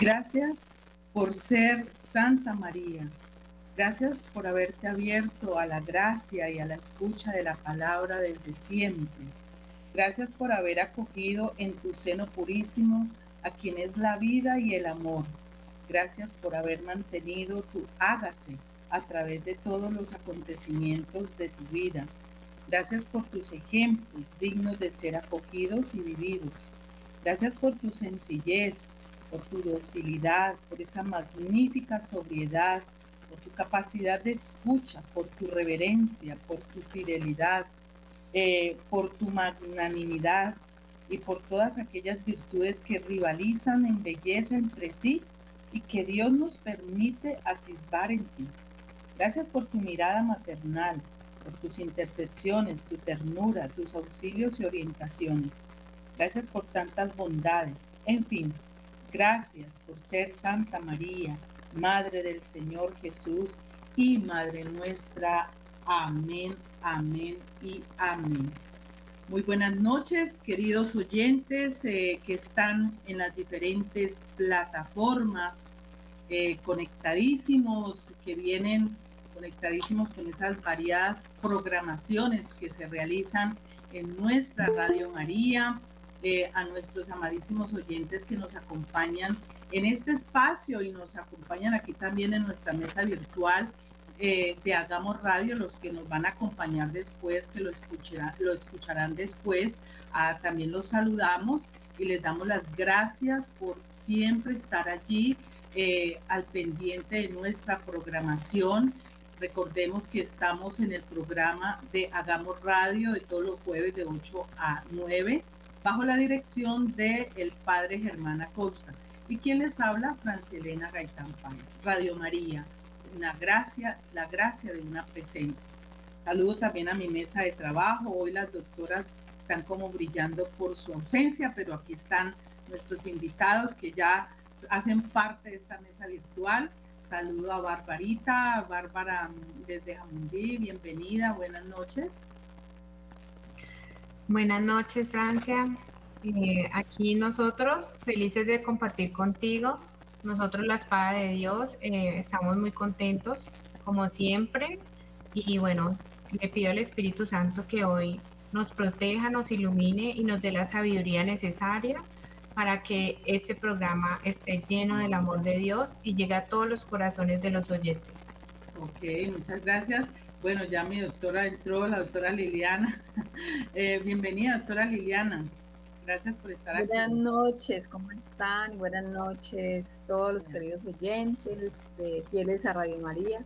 Gracias por ser Santa María. Gracias por haberte abierto a la gracia y a la escucha de la palabra desde siempre. Gracias por haber acogido en tu seno purísimo a quien es la vida y el amor. Gracias por haber mantenido tu hágase a través de todos los acontecimientos de tu vida. Gracias por tus ejemplos dignos de ser acogidos y vividos. Gracias por tu sencillez, por tu docilidad, por esa magnífica sobriedad, por tu capacidad de escucha, por tu reverencia, por tu fidelidad, eh, por tu magnanimidad y por todas aquellas virtudes que rivalizan en belleza entre sí y que Dios nos permite atisbar en ti. Gracias por tu mirada maternal, por tus intercepciones, tu ternura, tus auxilios y orientaciones. Gracias por tantas bondades. En fin, Gracias por ser Santa María, Madre del Señor Jesús y Madre nuestra. Amén, amén y amén. Muy buenas noches, queridos oyentes eh, que están en las diferentes plataformas, eh, conectadísimos, que vienen conectadísimos con esas variadas programaciones que se realizan en nuestra Radio María, eh, a nuestros amadísimos oyentes que nos acompañan en este espacio y nos acompañan aquí también en nuestra mesa virtual eh, de Hagamos Radio, los que nos van a acompañar después, que lo, escucharán, lo escucharán después. Ah, también los saludamos y les damos las gracias por siempre estar allí eh, al pendiente de nuestra programación. Recordemos que estamos en el programa de Hagamos Radio de todos los jueves de 8 a 9 bajo la dirección de el padre Germán Acosta. Y quien les habla, Francilena Gaitán Páez, Radio María, una gracia, la gracia de una presencia. Saludo también a mi mesa de trabajo. Hoy las doctoras están como brillando por su ausencia, pero aquí están nuestros invitados que ya hacen parte de esta mesa virtual. Saludo a Barbarita, Bárbara desde Jamundí, bienvenida, buenas noches. Buenas noches, Francia. Eh, aquí nosotros, felices de compartir contigo. Nosotros, la espada de Dios, eh, estamos muy contentos, como siempre. Y bueno, le pido al Espíritu Santo que hoy nos proteja, nos ilumine y nos dé la sabiduría necesaria para que este programa esté lleno del amor de Dios y llegue a todos los corazones de los oyentes. Ok, muchas gracias. Bueno, ya mi doctora entró, la doctora Liliana. Eh, bienvenida, doctora Liliana. Gracias por estar aquí. Buenas noches, ¿cómo están? Buenas noches, todos los queridos oyentes, fieles a Radio María.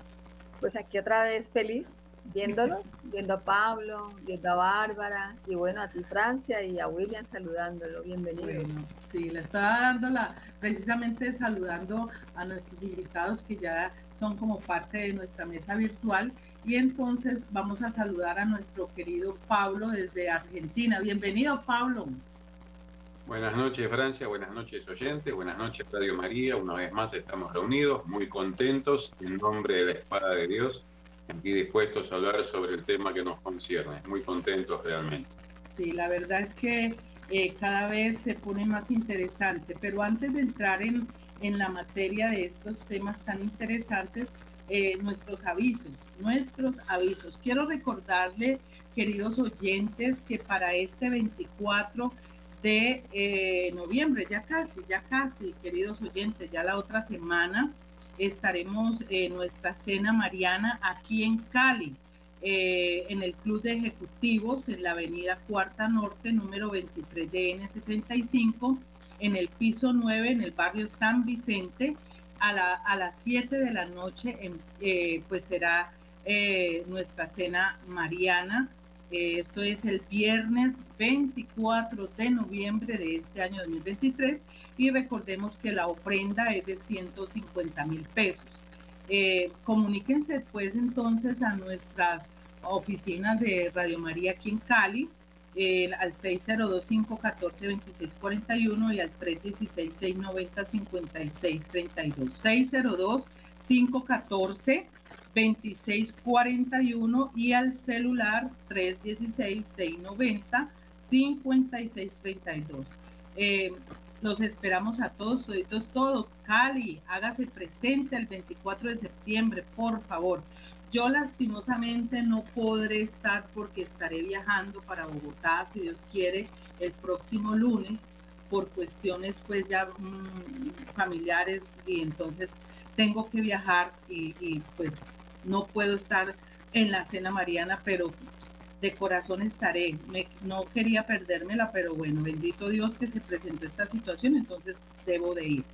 Pues aquí otra vez feliz, viéndolos, viendo a Pablo, viendo a Bárbara, y bueno, a ti Francia y a William saludándolo. Bienvenido. Bueno, sí, le estaba dando la, precisamente saludando a nuestros invitados que ya son como parte de nuestra mesa virtual y entonces vamos a saludar a nuestro querido Pablo desde Argentina. Bienvenido, Pablo. Buenas noches, Francia. Buenas noches, oyentes. Buenas noches, Radio María. Una vez más estamos reunidos, muy contentos, en nombre de la Espada de Dios, aquí dispuestos a hablar sobre el tema que nos concierne. Muy contentos realmente. Sí, la verdad es que eh, cada vez se pone más interesante, pero antes de entrar en, en la materia de estos temas tan interesantes, eh, nuestros avisos, nuestros avisos. Quiero recordarle, queridos oyentes, que para este 24 de eh, noviembre, ya casi, ya casi, queridos oyentes, ya la otra semana estaremos en nuestra cena mariana aquí en Cali. Eh, en el Club de Ejecutivos en la Avenida Cuarta Norte, número 23 de N65, en el piso 9, en el barrio San Vicente, a, las 7 de la noche, eh, pues será eh, nuestra cena mariana. Eh, esto es el viernes 24 de noviembre de este año 2023 y recordemos que la ofrenda es de 150 mil pesos. comuníquense pues entonces a nuestras oficinas de Radio María aquí en Cali al 602-514-2641 y al 316-690-5632. 602-514-2641 y al celular 316-690-5632. Eh, Los esperamos a todos, toditos, todos. Cali, hágase presente el 24 de septiembre, por favor. Yo lastimosamente no podré estar porque estaré viajando para Bogotá, si Dios quiere, el próximo lunes por cuestiones pues ya mm, familiares y entonces tengo que viajar y, y, pues no puedo estar en la cena mariana, pero de corazón estaré. No quería perdérmela, pero bueno, bendito Dios que se presentó esta situación, entonces debo de ir.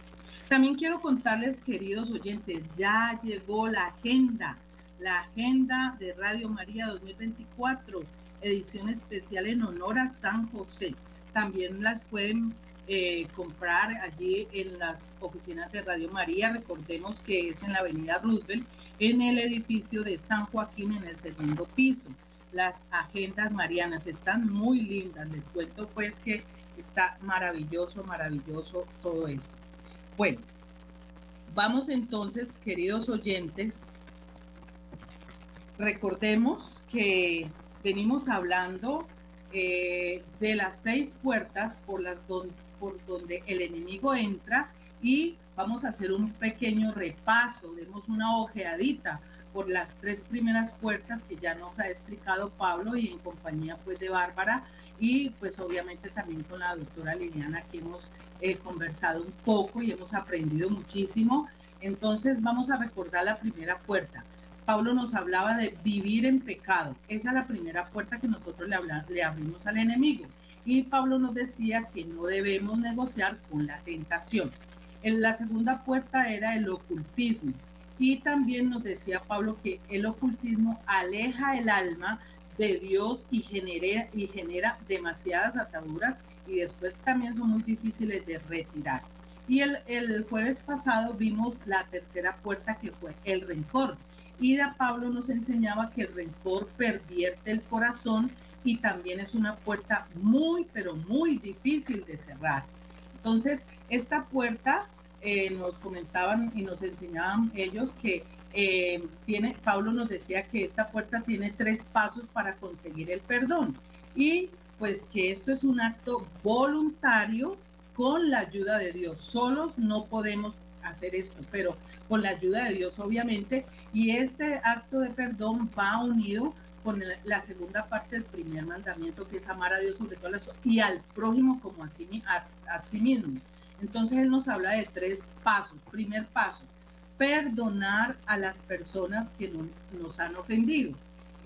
También quiero contarles, queridos oyentes, ya llegó la agenda, la agenda de Radio María 2024, edición especial en honor a San José. También las pueden eh, comprar allí en las oficinas de Radio María. Recordemos que es en la avenida Roosevelt, en el edificio de San Joaquín, en el segundo piso las agendas marianas. Están muy lindas. Les cuento pues que está maravilloso, maravilloso todo esto. Bueno, vamos entonces, queridos oyentes. Recordemos que venimos hablando eh, de las seis puertas por, las por donde el enemigo entra y vamos a hacer un pequeño repaso, demos una ojeadita por las tres primeras puertas que ya nos ha explicado Pablo y en compañía pues de Bárbara y pues obviamente también con la doctora Liliana que hemos eh, conversado un poco y hemos aprendido muchísimo. Entonces vamos a recordar la primera puerta. Pablo nos hablaba de vivir en pecado. Esa es la primera puerta que nosotros le, le abrimos al enemigo. Y Pablo nos decía que no debemos negociar con la tentación. En la segunda puerta era el ocultismo y también nos decía Pablo que el ocultismo aleja el alma de Dios y genera, y genera demasiadas ataduras y después también son muy difíciles de retirar. Y el, el jueves pasado vimos la tercera puerta que fue el rencor. Y de Pablo nos enseñaba que el rencor pervierte el corazón y también es una puerta muy, pero muy difícil de cerrar. Entonces, esta puerta eh, nos comentaban y nos enseñaban ellos que eh, tiene, Pablo nos decía que esta puerta tiene tres pasos para conseguir el perdón y pues que esto es un acto voluntario con la ayuda de Dios. Solos no podemos hacer esto, pero con la ayuda de Dios obviamente y este acto de perdón va unido con la segunda parte del primer mandamiento que es amar a Dios sobre todas las y al prójimo como a sí, a sí mismo. Entonces Él nos habla de tres pasos. Primer paso, perdonar a las personas que nos han ofendido.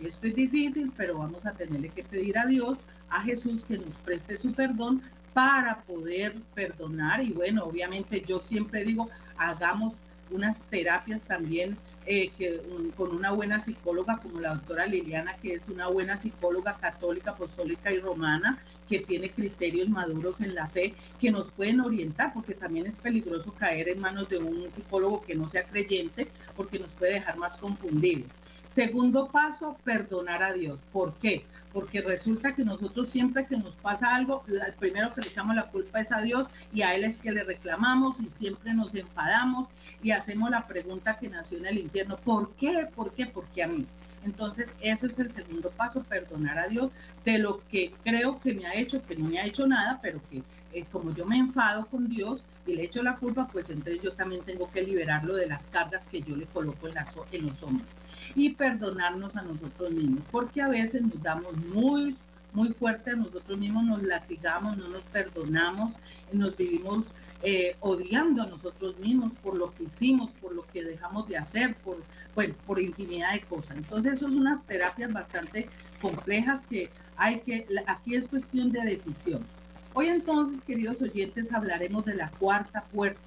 Esto es difícil, pero vamos a tenerle que pedir a Dios, a Jesús, que nos preste su perdón para poder perdonar. Y bueno, obviamente yo siempre digo, hagamos unas terapias también eh, que, con una buena psicóloga como la doctora Liliana, que es una buena psicóloga católica, apostólica y romana, que tiene criterios maduros en la fe, que nos pueden orientar, porque también es peligroso caer en manos de un psicólogo que no sea creyente, porque nos puede dejar más confundidos. Segundo paso, perdonar a Dios. ¿Por qué? Porque resulta que nosotros siempre que nos pasa algo, el primero que le echamos la culpa es a Dios y a Él es que le reclamamos y siempre nos enfadamos y hacemos la pregunta que nació en el infierno. ¿Por qué? ¿Por qué? ¿Por qué a mí? Entonces, eso es el segundo paso, perdonar a Dios de lo que creo que me ha hecho, que no me ha hecho nada, pero que eh, como yo me enfado con Dios y le echo la culpa, pues entonces yo también tengo que liberarlo de las cargas que yo le coloco en, en los hombros. Y perdonarnos a nosotros mismos, porque a veces nos damos muy muy fuerte a nosotros mismos, nos latigamos, no nos perdonamos, nos vivimos eh, odiando a nosotros mismos por lo que hicimos, por lo que dejamos de hacer, por, bueno, por infinidad de cosas. Entonces, son unas terapias bastante complejas que hay que, aquí es cuestión de decisión. Hoy entonces, queridos oyentes, hablaremos de la cuarta puerta,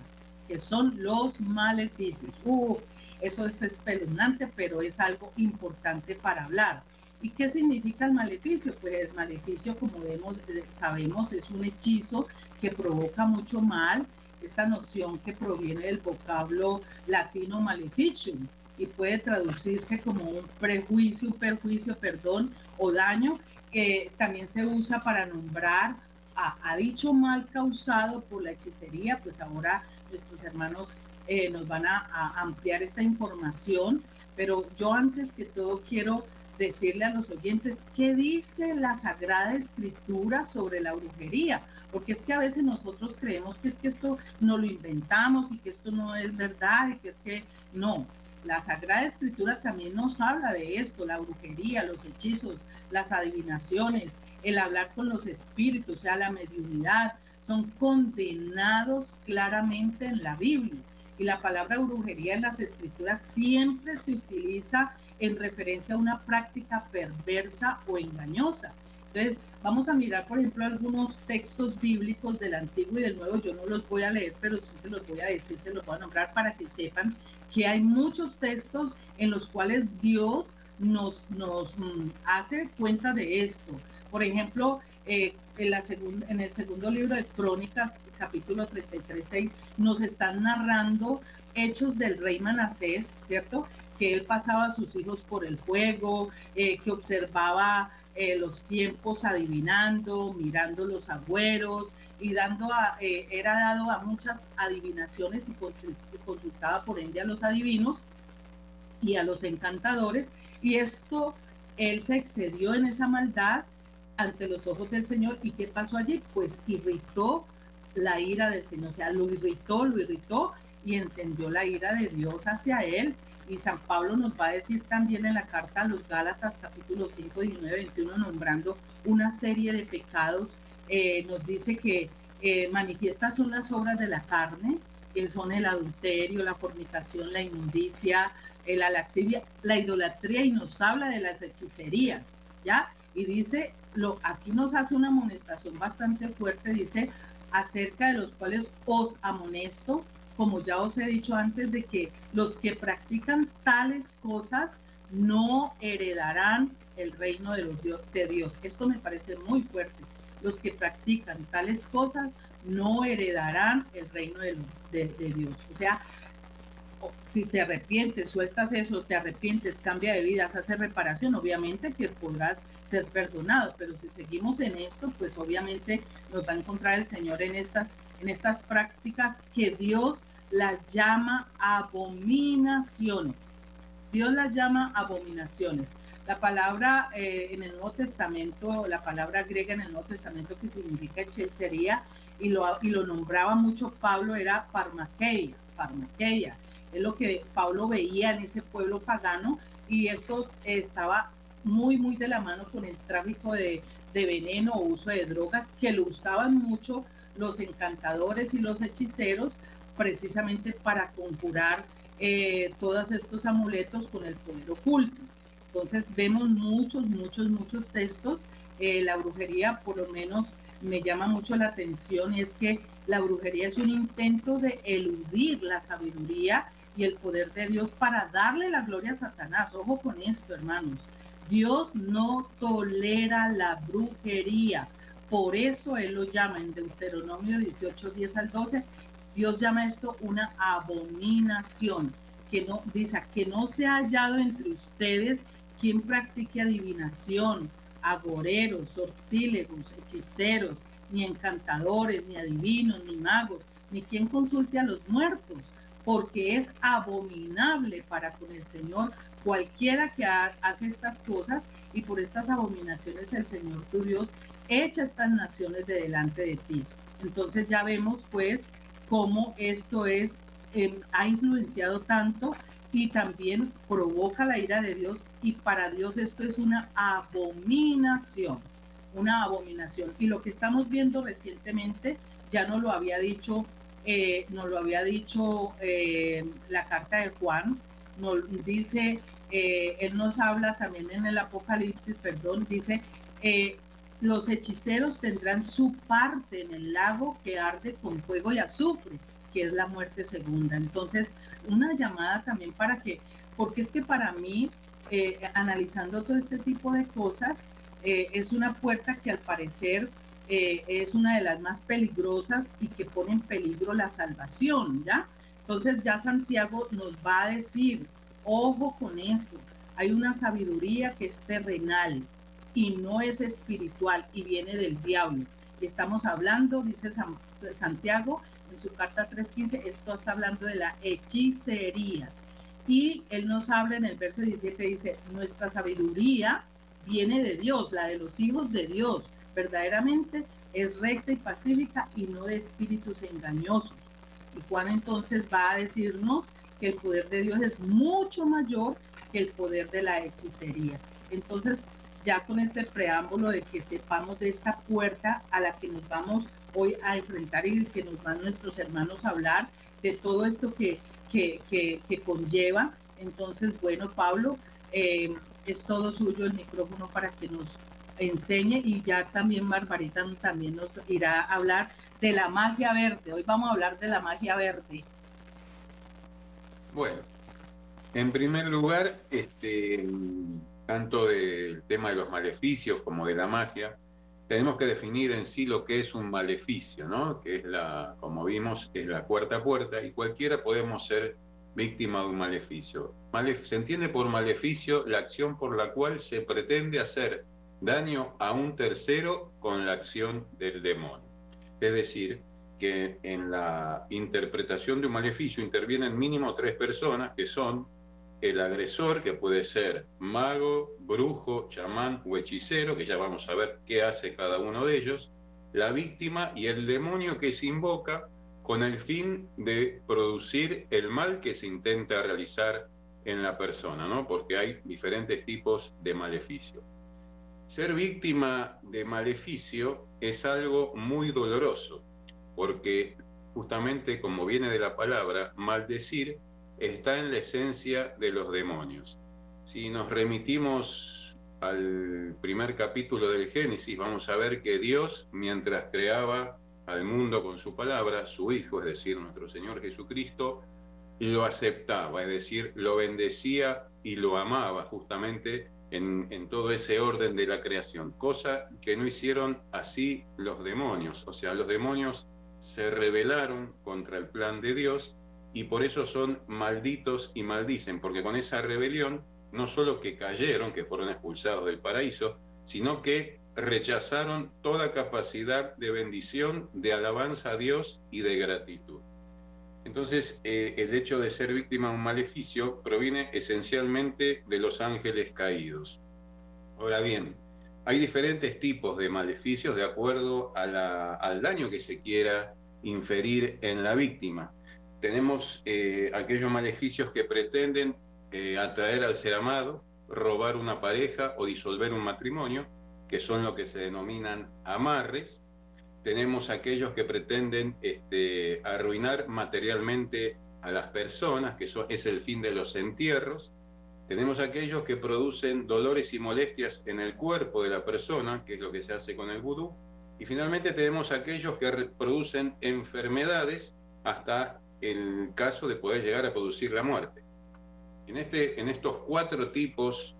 que son los maleficios. Uh, eso es espeluznante, pero es algo importante para hablar. ¿Y qué significa el maleficio? Pues el maleficio, como vemos, eh, sabemos, es un hechizo que provoca mucho mal. Esta noción que proviene del vocablo latino maleficium y puede traducirse como un prejuicio, un perjuicio, perdón, o daño, que también se usa para nombrar a, dicho mal causado por la hechicería, pues ahora nuestros hermanos eh, nos van a, a ampliar esta información, pero yo antes que todo quiero decirle a los oyentes qué dice la Sagrada Escritura sobre la brujería, porque es que a veces nosotros creemos que es que esto no lo inventamos y que esto no es verdad y que es que no. La Sagrada Escritura también nos habla de esto, la brujería, los hechizos, las adivinaciones, el hablar con los espíritus, o sea, la mediunidad, son condenados claramente en la Biblia. Y la palabra brujería en las escrituras siempre se utiliza en referencia a una práctica perversa o engañosa. Entonces, vamos a mirar, por ejemplo, algunos textos bíblicos del Antiguo y del Nuevo. Yo no los voy a leer, pero sí se los voy a decir, se los voy a nombrar para que sepan que hay muchos textos en los cuales Dios nos, nos mm, hace cuenta de esto. Por ejemplo, eh, en, la en el segundo libro de Crónicas, capítulo 33, 6, nos están narrando hechos del rey Manasés, ¿cierto? Que él pasaba a sus hijos por el fuego, eh, que observaba eh, los tiempos adivinando, mirando los agüeros y dando a, era dado a muchas adivinaciones y consultaba por ende a los adivinos y a los encantadores. Y esto, él se excedió en esa maldad ante los ojos del Señor. ¿Y qué pasó allí? Pues irritó la ira del Señor, o sea, lo irritó, lo irritó y encendió la ira de Dios hacia él. Y San Pablo nos va a decir también en la carta a los Gálatas capítulo 5, 19, 21, nombrando una serie de pecados, eh, nos dice que eh, manifiestas son las obras de la carne, que son el adulterio, la fornicación, la inmundicia, la laxivia, la idolatría y nos habla de las hechicerías, ¿ya? Y dice lo, aquí nos hace una amonestación bastante fuerte, dice, acerca de los cuales os amonesto, como ya os he dicho antes, de que los que practican tales cosas no heredarán el reino de, los Dios, de Dios. Esto me parece muy fuerte. Los que practican tales cosas no heredarán el reino de, de Dios. O sea, si te arrepientes, sueltas eso, te arrepientes, cambia de vida, hace reparación, obviamente que podrás ser perdonado, pero si seguimos en esto, pues obviamente nos va a encontrar el Señor en estas, en estas prácticas que Dios las llama abominaciones. Dios las llama abominaciones. La palabra eh, en el Nuevo Testamento, la palabra griega en el Nuevo Testamento que significa hechicería, y lo, y lo nombraba mucho Pablo, era parmaqueia, parmaqueia es lo que Pablo veía en ese pueblo pagano y esto estaba muy, muy de la mano con el tráfico de, veneno o uso de drogas que lo usaban mucho los encantadores y los hechiceros precisamente para conjurar eh, todos estos amuletos con el poder oculto. Entonces vemos muchos, muchos, muchos textos. Eh, la brujería por lo menos me llama mucho la atención y es que la brujería es un intento de eludir la sabiduría y el poder de Dios para darle la gloria a Satanás. Ojo con esto, hermanos. Dios no tolera la brujería. Por eso Él lo llama en Deuteronomio 18, 10 al 12. Dios llama esto una abominación. Que no, dice, que no se ha hallado entre ustedes quien practique adivinación, agoreros, sortílegos, hechiceros, ni encantadores, ni adivinos, ni magos, ni quien consulte a los muertos porque es abominable para con el Señor cualquiera que hace estas cosas y por estas abominaciones el Señor tu Dios echa estas naciones de delante de ti. Entonces ya vemos pues cómo esto es, em, ha influenciado tanto y también provoca la ira de Dios y para Dios esto es una abominación, una abominación. Y lo que estamos viendo recientemente, ya no lo había dicho eh, nos lo había dicho eh, la carta de Juan, nos dice, eh, él nos habla también en el Apocalipsis, perdón, dice, los hechiceros tendrán su parte en el lago que arde con fuego y azufre, que es la muerte segunda. Entonces, una llamada también para que, porque es que para mí, analizando todo este tipo de cosas, es una puerta que al parecer eh, es una de las más peligrosas y que pone en peligro la salvación, ¿ya? Entonces ya Santiago nos va a decir, ojo con esto, hay una sabiduría que es terrenal y no es espiritual y viene del diablo. Estamos hablando, dice Santiago en su carta 3.15, esto está hablando de la hechicería. Y él nos habla en el verso 17, dice, nuestra sabiduría viene de Dios, la de los hijos de Dios, verdaderamente es recta y pacífica y no de espíritus engañosos. Y Juan entonces va a decirnos que el poder de Dios es mucho mayor que el poder de la hechicería. Entonces, ya con este preámbulo de que sepamos de esta puerta a la que nos vamos hoy a enfrentar y que nos van nuestros hermanos a hablar, de todo esto que, que, que, conlleva. Entonces, bueno, Pablo, eh, es todo suyo el micrófono para que nos enseñe y ya también Barbarita también nos irá a hablar de la magia verde. Hoy vamos a hablar de la magia verde. Bueno, en primer lugar, este, tanto del tema de los maleficios como de la magia, tenemos que definir en sí lo que es un maleficio, ¿no? Que es la, como vimos, es la cuarta puerta y cualquiera podemos ser víctima de un maleficio. se entiende por maleficio la acción por la cual se pretende hacer daño a un tercero con la acción del demonio. Es decir, que en la interpretación de un maleficio intervienen mínimo tres personas que son el agresor, que puede ser mago, brujo, chamán o hechicero, que ya vamos a ver qué hace cada uno de ellos, la víctima y el demonio que se invoca con el fin de producir el mal que se intenta realizar en la persona, ¿no? Porque hay diferentes tipos de maleficio. Ser víctima de maleficio es algo muy doloroso, porque justamente como viene de la palabra, maldecir está en la esencia de los demonios. Si nos remitimos al primer capítulo del Génesis, vamos a ver que Dios, mientras creaba al mundo con su palabra, su Hijo, es decir, nuestro Señor Jesucristo, lo aceptaba, es decir, lo bendecía y lo amaba justamente en, todo ese orden de la creación, cosa que no hicieron así los demonios. O sea, los demonios se rebelaron contra el plan de Dios y por eso son malditos y maldicen, porque con esa rebelión no solo que cayeron, que fueron expulsados del paraíso, sino que rechazaron toda capacidad de bendición, de alabanza a Dios y de gratitud. Entonces, eh, el hecho de ser víctima de un maleficio proviene esencialmente de los ángeles caídos. Ahora bien, hay diferentes tipos de maleficios de acuerdo al daño que se quiera inferir en la víctima. Tenemos eh, aquellos maleficios que pretenden eh, atraer al ser amado, robar una pareja o disolver un matrimonio, que son lo que se denominan amarres tenemos aquellos que pretenden este, arruinar materialmente a las personas, que eso es el fin de los entierros. Tenemos aquellos que producen dolores y molestias en el cuerpo de la persona, que es lo que se hace con el vudú. Y finalmente tenemos aquellos que producen enfermedades hasta el caso de poder llegar a producir la muerte. En, este, en estos cuatro tipos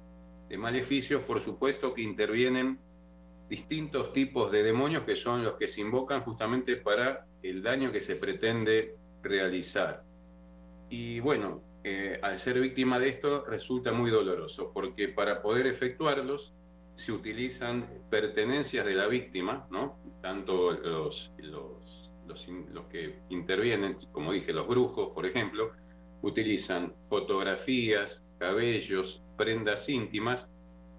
de maleficios, por supuesto que intervienen distintos tipos de demonios que son los que se invocan justamente para el daño que se pretende realizar. Y bueno, eh, al ser víctima de esto resulta muy doloroso, porque para poder efectuarlos se utilizan pertenencias de la víctima, ¿no? tanto los, los, los, los que intervienen, como dije, los brujos, por ejemplo, utilizan fotografías, cabellos, prendas íntimas,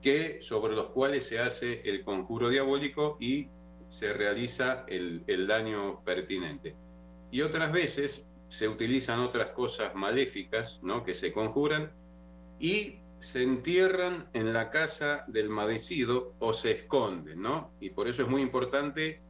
que, sobre los cuales se hace el conjuro diabólico y se realiza el, daño pertinente. Y otras veces se utilizan otras cosas maléficas ¿no? que se conjuran y se entierran en la casa del maldecido o se esconden, ¿no? Y por eso es muy importante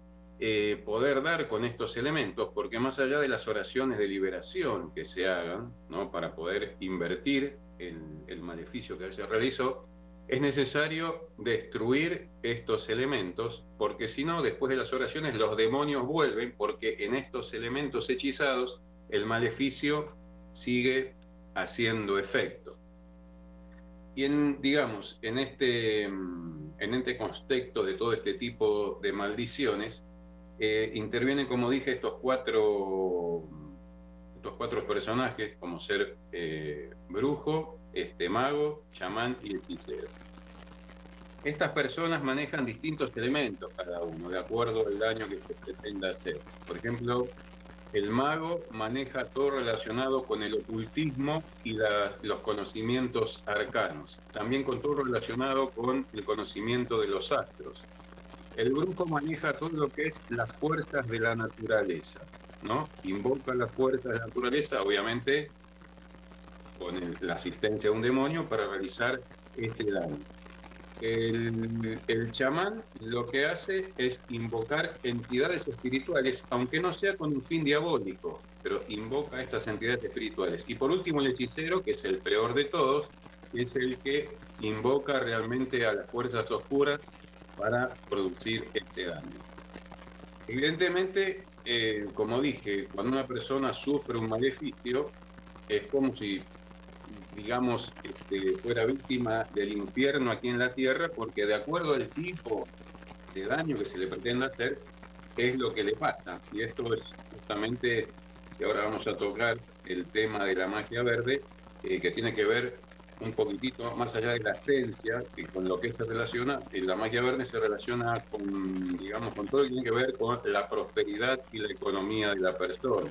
eh, poder dar con estos elementos, porque más allá de las oraciones de liberación que se hagan, ¿no? Para poder invertir el, el maleficio que se realizó, es necesario destruir estos elementos, porque si no, después de las oraciones los demonios vuelven, porque en estos elementos hechizados el maleficio sigue haciendo efecto. Y en, digamos, en este, en este contexto de todo este tipo de maldiciones, eh, intervienen, como dije, estos cuatro, estos cuatro personajes, como ser eh, brujo, mago, chamán y hechicero. Estas personas manejan distintos elementos cada uno, de acuerdo al daño que se pretenda hacer. Por ejemplo, el mago maneja todo relacionado con el ocultismo y los conocimientos arcanos, también con todo relacionado con el conocimiento de los astros. El grupo maneja todo lo que es las fuerzas de la naturaleza, ¿no? Invoca las fuerzas de la naturaleza, obviamente con la asistencia de un demonio para realizar este daño. El, chamán lo que hace es invocar entidades espirituales, aunque no sea con un fin diabólico, pero invoca estas entidades espirituales. Y por último, el hechicero, que es el peor de todos, es el que invoca realmente a las fuerzas oscuras para producir este daño. Evidentemente, eh, como dije, cuando una persona sufre un maleficio, es como si digamos, este, fuera víctima del infierno aquí en la tierra, porque de acuerdo al tipo de daño que se le pretende hacer, es lo que le pasa. Y esto es justamente, y ahora vamos a tocar el tema de la magia verde, eh, que tiene que ver un poquitito más allá de la esencia, que con lo que se relaciona, y la magia verde se relaciona con, digamos, con todo lo que tiene que ver con la prosperidad y la economía de la persona.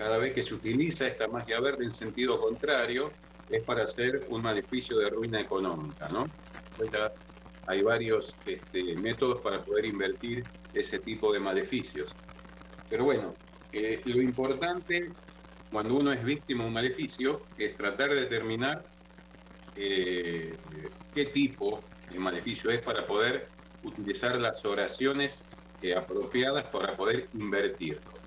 Cada vez que se utiliza esta magia verde en sentido contrario, es para hacer un maleficio de ruina económica, ¿no? hay varios este, métodos para poder invertir ese tipo de maleficios. Pero bueno, eh, lo importante cuando uno es víctima de un maleficio es tratar de determinar eh, qué tipo de maleficio es para poder utilizar las oraciones eh, apropiadas para poder invertirlo.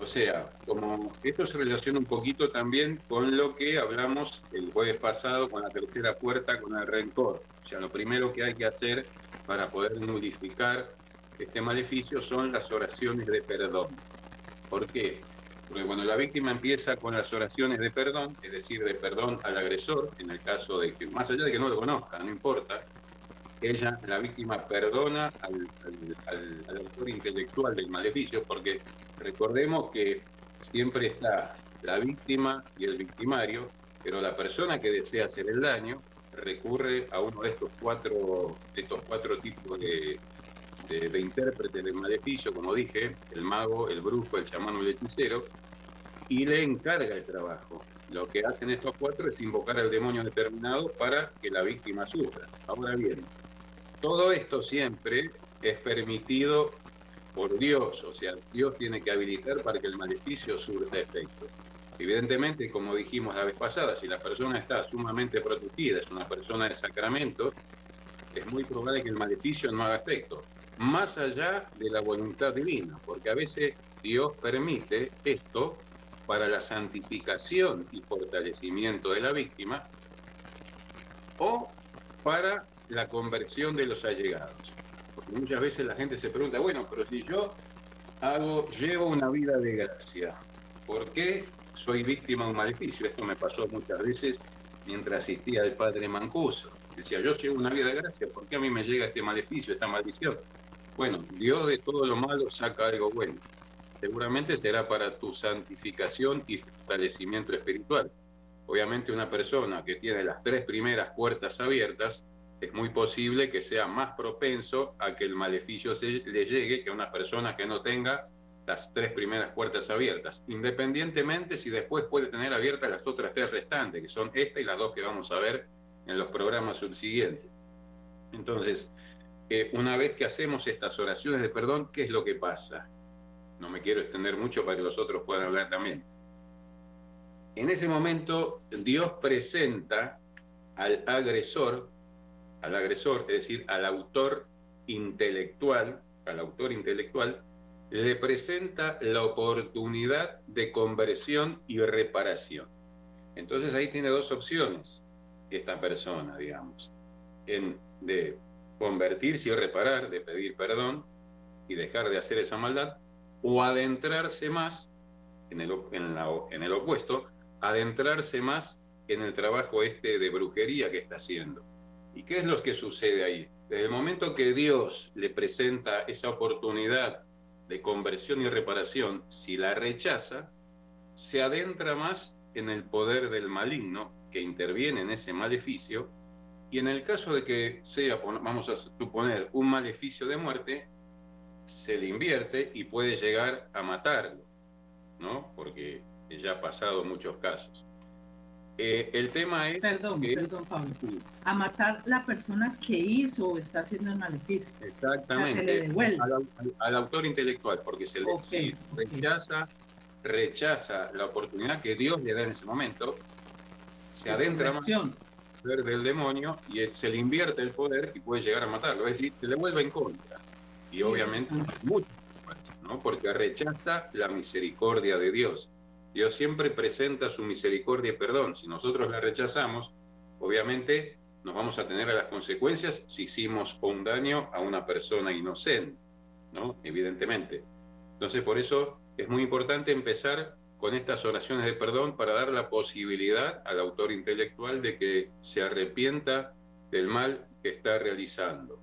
O sea, como esto se relaciona un poquito también con lo que hablamos el jueves pasado con la tercera puerta, con el rencor. O sea, lo primero que hay que hacer para poder nulificar este maleficio son las oraciones de perdón. ¿Por qué? Porque cuando la víctima empieza con las oraciones de perdón, es decir, de perdón al agresor, en el caso de que, más allá de que no lo conozca, no importa, ella, la víctima, perdona al, autor intelectual del maleficio, porque recordemos que siempre está la víctima y el victimario, pero la persona que desea hacer el daño recurre a uno de estos cuatro, estos cuatro tipos de, de, de intérpretes del maleficio, como dije, el mago, el brujo, el chamán o el hechicero, y le encarga el trabajo. Lo que hacen estos cuatro es invocar al demonio determinado para que la víctima sufra. Ahora bien, todo esto siempre es permitido por Dios, o sea, Dios tiene que habilitar para que el maleficio surta efecto. Evidentemente, como dijimos la vez pasada, si la persona está sumamente protegida, es una persona de sacramento, es muy probable que el maleficio no haga efecto, más allá de la voluntad divina, porque a veces Dios permite esto para la santificación y fortalecimiento de la víctima o para la conversión de los allegados. Porque muchas veces la gente se pregunta, bueno, pero si yo hago, llevo una vida de gracia, ¿por qué soy víctima de un maleficio? Esto me pasó muchas veces mientras asistía al padre Mancuso. Decía, yo llevo una vida de gracia, ¿por qué a mí me llega este maleficio, esta maldición? Bueno, Dios de todo lo malo saca algo bueno. Seguramente será para tu santificación y fortalecimiento espiritual. Obviamente una persona que tiene las tres primeras puertas abiertas es muy posible que sea más propenso a que el maleficio se, le llegue que a una persona que no tenga las tres primeras puertas abiertas, independientemente si después puede tener abiertas las otras tres restantes, que son esta y las dos que vamos a ver en los programas subsiguientes. Entonces, eh, una vez que hacemos estas oraciones de perdón, ¿qué es lo que pasa? No me quiero extender mucho para que los otros puedan hablar también. En ese momento, Dios presenta al agresor al agresor, es decir, al autor intelectual, al autor intelectual, le presenta la oportunidad de conversión y reparación. Entonces ahí tiene dos opciones esta persona, digamos, en, de convertirse y reparar, de pedir perdón y dejar de hacer esa maldad, o adentrarse más, en el, en, en el opuesto, adentrarse más en el trabajo este de brujería que está haciendo ¿Y qué es lo que sucede ahí? Desde el momento que Dios le presenta esa oportunidad de conversión y reparación, si la rechaza, se adentra más en el poder del maligno que interviene en ese maleficio, y en el caso de que sea, vamos a suponer, un maleficio de muerte, se le invierte y puede llegar a matarlo, ¿no? Porque ya ha pasado muchos casos. Eh, el tema es... Perdón, perdón, Pablo. A matar la persona que hizo o está haciendo el maleficio. Exactamente. se le devuelve. Al, autor intelectual, porque se le rechaza, rechaza la oportunidad que Dios le da en ese momento, se adentra más del demonio y se le invierte el poder y puede llegar a matarlo. Es decir, se le vuelve en contra. Y obviamente mucho, ¿no? Porque rechaza la misericordia de Dios. Dios siempre presenta su misericordia y perdón. Si nosotros la rechazamos, obviamente nos vamos a tener a las consecuencias si hicimos un daño a una persona inocente, ¿no? Evidentemente. Entonces, por eso es muy importante empezar con estas oraciones de perdón para dar la posibilidad al autor intelectual de que se arrepienta del mal que está realizando.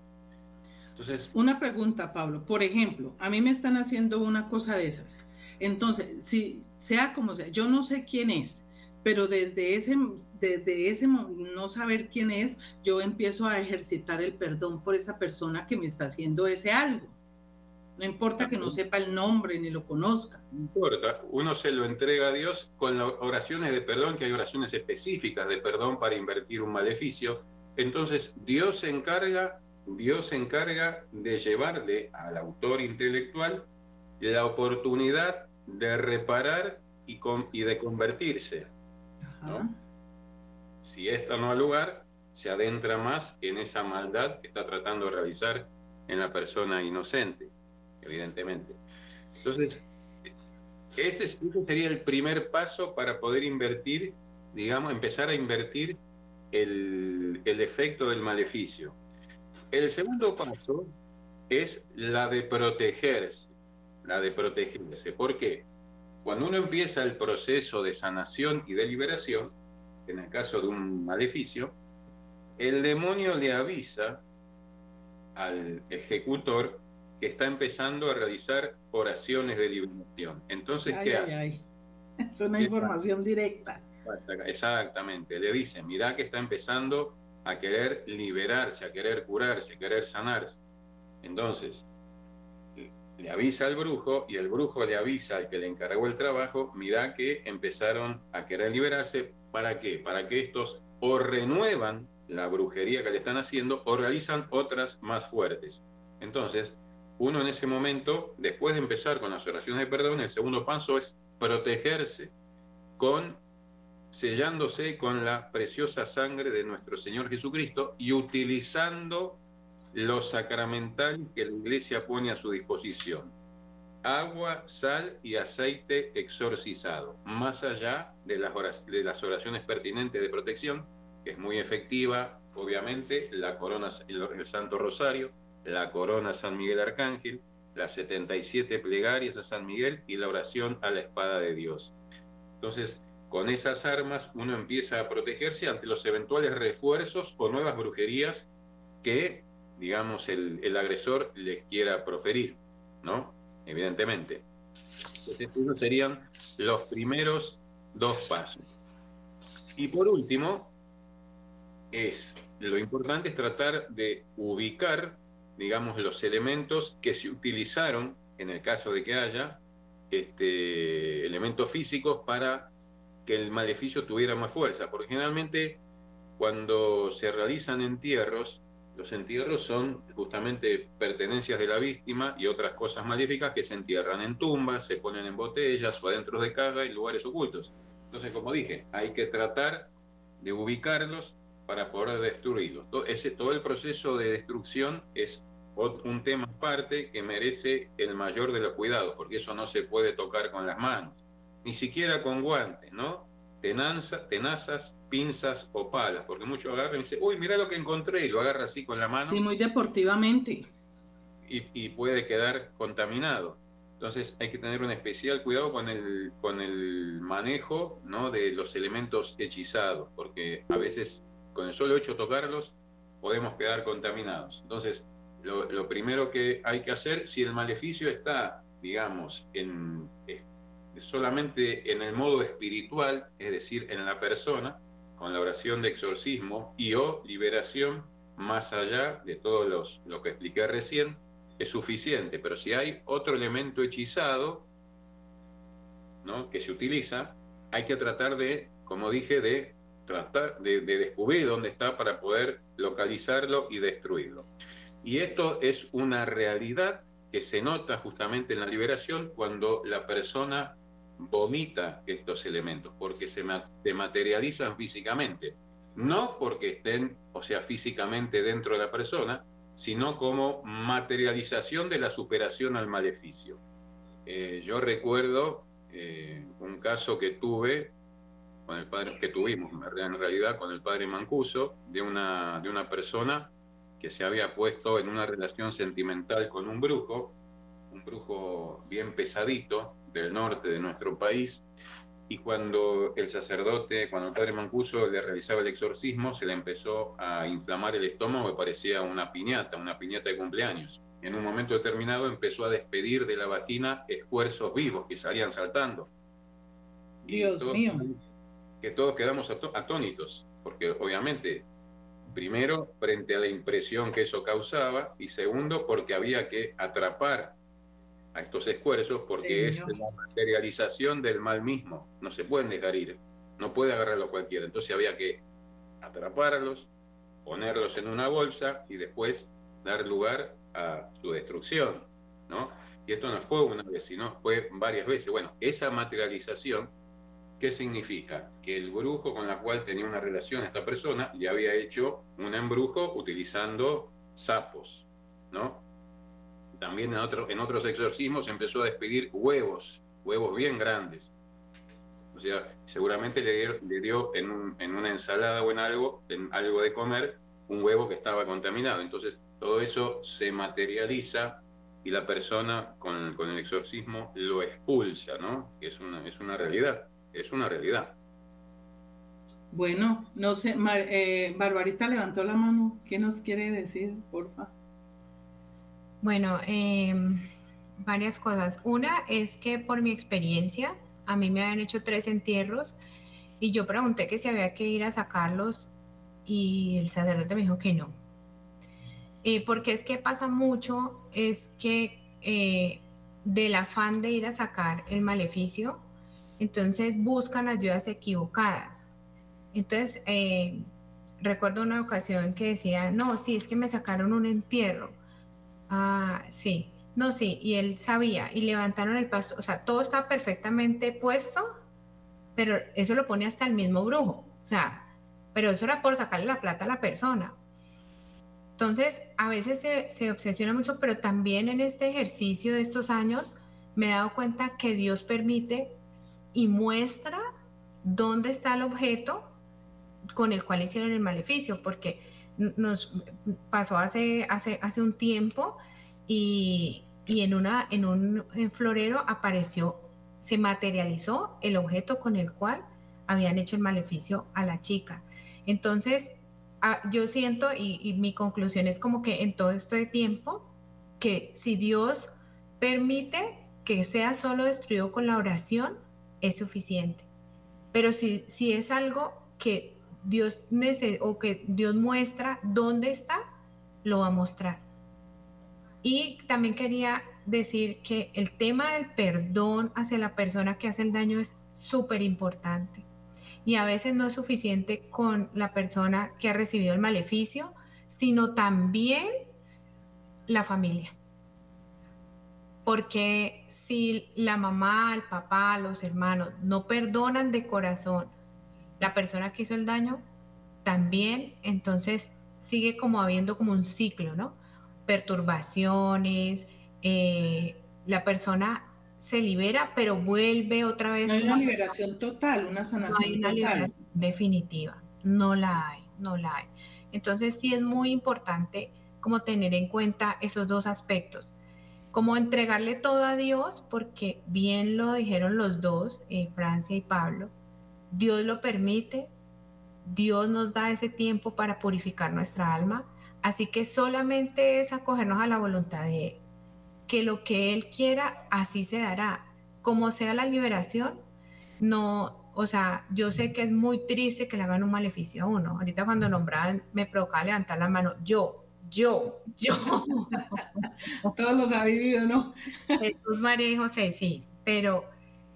Entonces, una pregunta, Pablo. Por ejemplo, a mí me están haciendo una cosa de esas. Entonces, si sea como sea, yo no sé quién es, pero desde ese, desde ese no saber quién es, yo empiezo a ejercitar el perdón por esa persona que me está haciendo ese algo. No importa que no sepa el nombre ni lo conozca. No importa, uno se lo entrega a Dios con oraciones de perdón, que hay oraciones específicas de perdón para invertir un maleficio. Entonces Dios se encarga, Dios se encarga de llevarle al autor intelectual la oportunidad de reparar y, y de convertirse. Si esto no ha lugar, se adentra más en esa maldad que está tratando de realizar en la persona inocente, evidentemente. Entonces, este, este sería el primer paso para poder invertir, digamos, empezar a invertir el, el efecto del maleficio. El segundo paso es la de protegerse la de protegerse. ¿Por qué? Cuando uno empieza el proceso de sanación y de liberación, en el caso de un maleficio, el demonio le avisa al ejecutor que está empezando a realizar oraciones de liberación. Entonces, ¿qué hace? Es una información directa. Exactamente, le dice, mira que está empezando a querer liberarse, a querer curarse, a querer sanarse. Entonces, le avisa al brujo y el brujo le avisa al que le encargó el trabajo, mira que empezaron a querer liberarse. ¿Para qué? Para que estos o renuevan la brujería que le están haciendo o realizan otras más fuertes. Entonces, uno en ese momento, después de empezar con las oraciones de perdón, el segundo paso es protegerse con sellándose con la preciosa sangre de nuestro Señor Jesucristo y utilizando lo sacramental que la iglesia pone a su disposición. Agua, sal y aceite exorcizado, más allá de las, oraciones, pertinentes de protección, que es muy efectiva, obviamente, la corona, el, Santo Rosario, la corona San Miguel Arcángel, las 77 plegarias a San Miguel y la oración a la espada de Dios. Entonces, con esas armas uno empieza a protegerse ante los eventuales refuerzos o nuevas brujerías que digamos, el, agresor les quiera proferir, ¿no? Evidentemente. Entonces, esos serían los primeros dos pasos. Y por último, es lo importante es tratar de ubicar, digamos, los elementos que se utilizaron en el caso de que haya este, elementos físicos para que el maleficio tuviera más fuerza. Porque generalmente cuando se realizan entierros, los entierros son justamente pertenencias de la víctima y otras cosas maléficas que se entierran en tumbas, se ponen en botellas o adentro de caja en lugares ocultos. Entonces, como dije, hay que tratar de ubicarlos para poder destruirlos. Todo, ese, todo el proceso de destrucción es un tema aparte que merece el mayor de los cuidados, porque eso no se puede tocar con las manos, ni siquiera con guantes, ¿no? Tenazas, pinzas o palas, porque muchos agarran y dicen, uy, mira lo que encontré, y lo agarra así con la mano. Sí, muy deportivamente. Y, puede quedar contaminado. Entonces hay que tener un especial cuidado con el, con el manejo ¿no? de los elementos hechizados, porque a veces con el solo hecho de tocarlos podemos quedar contaminados. Entonces, lo, lo primero que hay que hacer, si el maleficio está, digamos, en, solamente en el modo espiritual, es decir, en la persona, con la oración de exorcismo y o liberación más allá de todo los, lo que expliqué recién, es suficiente, pero si hay otro elemento hechizado ¿no? que se utiliza, hay que tratar de, como dije, de tratar de, de descubrir dónde está para poder localizarlo y destruirlo. Y esto es una realidad que se nota justamente en la liberación cuando la persona vomita estos elementos, porque se, materializan físicamente, no porque estén, o sea, físicamente dentro de la persona, sino como materialización de la superación al maleficio. Eh, yo recuerdo eh, un caso que tuve con el padre, que tuvimos en realidad con el padre Mancuso, de una, de una persona que se había puesto en una relación sentimental con un brujo, un brujo bien pesadito del norte de nuestro país, y cuando el sacerdote, cuando el padre Mancuso le realizaba el exorcismo, se le empezó a inflamar el estómago parecía una piñata, una piñata de cumpleaños. En un momento determinado empezó a despedir de la vagina esfuerzos vivos que salían saltando. Dios mío. Que todos quedamos atónitos, porque obviamente Primero, frente a la impresión que eso causaba y segundo, porque había que atrapar a estos esfuerzos porque es la materialización del mal mismo. No se pueden dejar ir, no puede agarrarlo cualquiera. Entonces había que atraparlos, ponerlos en una bolsa y después dar lugar a su destrucción. ¿no? Y esto no fue una vez, sino fue varias veces. Bueno, esa materialización ¿Qué significa? Que el brujo con la cual tenía una relación esta persona le había hecho un embrujo utilizando sapos, ¿no? También en, otro, en otros exorcismos empezó a despedir huevos, huevos bien grandes. O sea, seguramente le dio, le dio en, en, una ensalada o en algo, en algo de comer, un huevo que estaba contaminado. Entonces, todo eso se materializa y la persona con, con el exorcismo lo expulsa, ¿no? Es una, es una realidad es una realidad. Bueno, no sé, eh, Barbarita levantó la mano. ¿Qué nos quiere decir, porfa? Bueno, em, varias cosas. Una es que por mi experiencia, a mí me habían hecho tres entierros y yo pregunté que si había que ir a sacarlos y el sacerdote me dijo que no. Eh, porque es que pasa mucho, es que eh, del afán de ir a sacar el maleficio, entonces buscan ayudas equivocadas. Entonces, eh, recuerdo una ocasión que decía, no, sí, es que me sacaron un entierro. Ah, sí, no, sí, y él sabía, y levantaron el pasto, o sea, todo está perfectamente puesto, pero eso lo pone hasta el mismo brujo, o sea, pero eso era por sacarle la plata a la persona. Entonces, a veces se, se obsesiona mucho, pero también en este ejercicio de estos años me he dado cuenta que Dios permite y muestra dónde está el objeto con el cual hicieron el maleficio, porque nos pasó hace, hace, hace un tiempo y, en, una, en un florero apareció, se materializó el objeto con el cual habían hecho el maleficio a la chica. Entonces, ah, yo siento y, y mi conclusión es como que en todo este tiempo, que si Dios permite que sea solo destruido con la oración, es suficiente. Pero si, si es algo que Dios o que Dios muestra dónde está, lo va a mostrar. Y también quería decir que el tema del perdón hacia la persona que hace el daño es súper importante. Y a veces no es suficiente con la persona que ha recibido el maleficio, sino también la familia. Porque si la mamá, el papá, los hermanos no perdonan de corazón la persona que hizo el daño, también entonces sigue como habiendo como un ciclo, ¿no? Perturbaciones, eh, la persona se libera, pero vuelve otra vez. No hay una liberación total, una sanación total. definitiva, no la hay, no la hay. Entonces sí es muy importante como tener en cuenta esos dos aspectos como entregarle todo a Dios, porque bien lo dijeron los dos, eh, Francia y Pablo, Dios lo permite, Dios nos da ese tiempo para purificar nuestra alma, así que solamente es acogernos a la voluntad de Él, que lo que Él quiera, así se dará, como sea la liberación, no, o sea, yo sé que es muy triste que le hagan un maleficio a uno, ahorita cuando nombraban me provocaba levantar la mano, yo, yo, yo. Todos los ha vivido, ¿no? Jesús, María y José, sí, pero,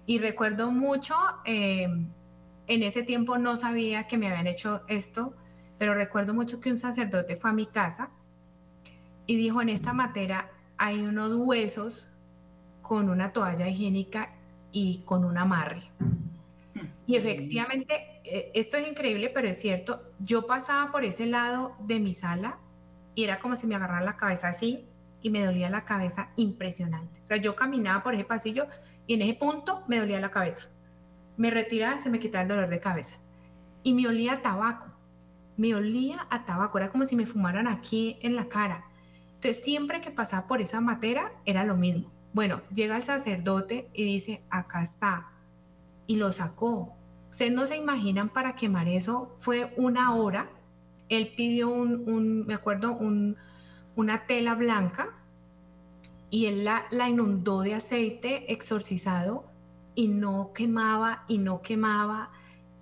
y recuerdo mucho, em, en ese tiempo no sabía que me habían hecho esto, pero recuerdo mucho que un sacerdote fue a mi casa y dijo, en esta materia hay unos huesos con una toalla higiénica y con un amarre. Y efectivamente, eh, esto es increíble, pero es cierto, yo pasaba por ese lado de mi sala y era como si me agarrara la cabeza así y me dolía la cabeza impresionante. O sea, yo caminaba por ese pasillo y en ese punto me dolía la cabeza. Me retiraba se me quitaba el dolor de cabeza. Y me olía a tabaco. Me olía a tabaco. Era como si me fumaran aquí en la cara. Entonces, siempre que pasaba por esa materia, era lo mismo. Bueno, llega el sacerdote y dice, acá está. Y lo sacó. Ustedes no se imaginan para quemar eso. Fue una hora él pidió un, me acuerdo, un, una tela blanca y él la inundó de aceite exorcizado y no quemaba y no quemaba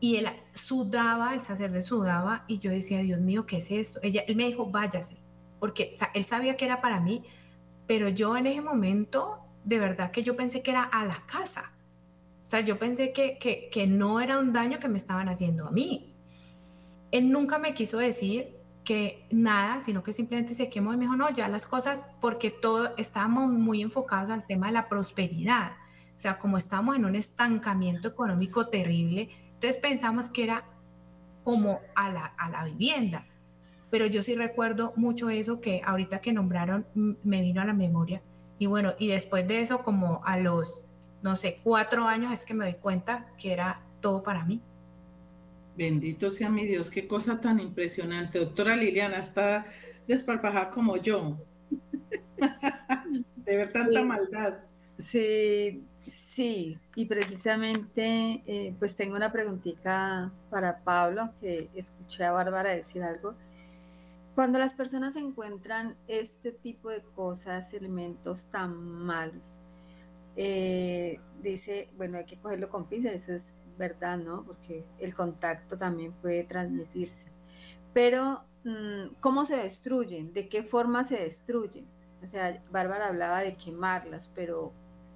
y él sudaba, el sacerdote sudaba y yo decía, Dios mío, ¿qué es esto? Ella, él me dijo, váyase, porque él sabía que era para mí, pero yo en ese momento, de verdad que yo pensé que era a la casa. O sea, yo pensé que, que, que no era un daño que me estaban haciendo a mí. Él nunca me quiso decir que nada, sino que simplemente se quemó y me dijo, no, ya las cosas, porque todo estábamos muy enfocados al tema de la prosperidad. O sea, como estábamos en un estancamiento económico terrible, entonces pensamos que era como a la, a la vivienda. Pero yo sí recuerdo mucho eso que ahorita que nombraron me vino a la memoria. Y bueno, y después de eso, como a los, no sé, cuatro años es que me doy cuenta que era todo para mí. Bendito sea mi Dios, qué cosa tan impresionante. Doctora Liliana, está desparpajada como yo. de ver tanta maldad. Sí, sí, y precisamente eh, pues tengo una preguntita para Pablo, que escuché a Bárbara decir algo. Cuando las personas encuentran este tipo de cosas, elementos tan malos, eh, dice, bueno, hay que cogerlo con pinzas, eso es ¿verdad? ¿No? Porque el contacto también puede transmitirse. Pero, mm, ¿cómo se destruyen? ¿De qué forma se destruyen? O sea, Bárbara hablaba de quemarlas, pero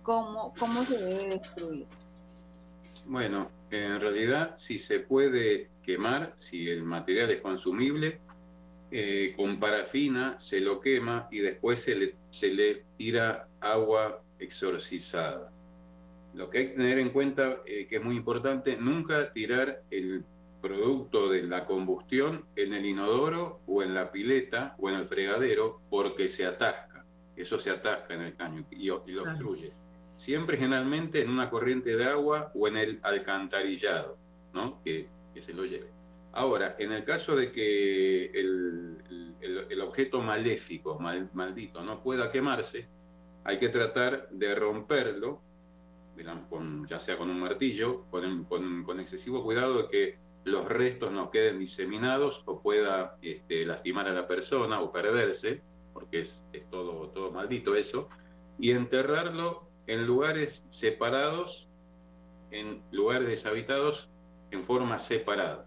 ¿cómo, cómo se debe destruir? Bueno, en realidad, si se puede quemar, si el material es consumible, eh, con parafina se lo quema y después se le, se le tira agua exorcizada. Lo que hay que tener en cuenta, eh, que es muy importante, nunca tirar el producto de la combustión en el inodoro o en la pileta o en el fregadero porque se atasca. Eso se atasca en el caño y, lo obstruye. Siempre generalmente en una corriente de agua o en el alcantarillado, ¿no? que, se lo lleve. Ahora, en el caso de que el, objeto maléfico, maldito, no pueda quemarse, hay que tratar de romperlo ya sea con un martillo, con, con, excesivo cuidado de que los restos no queden diseminados o pueda este, lastimar a la persona o perderse, porque es, es, todo, todo maldito eso, y enterrarlo en lugares separados, en lugares deshabitados, en forma separada.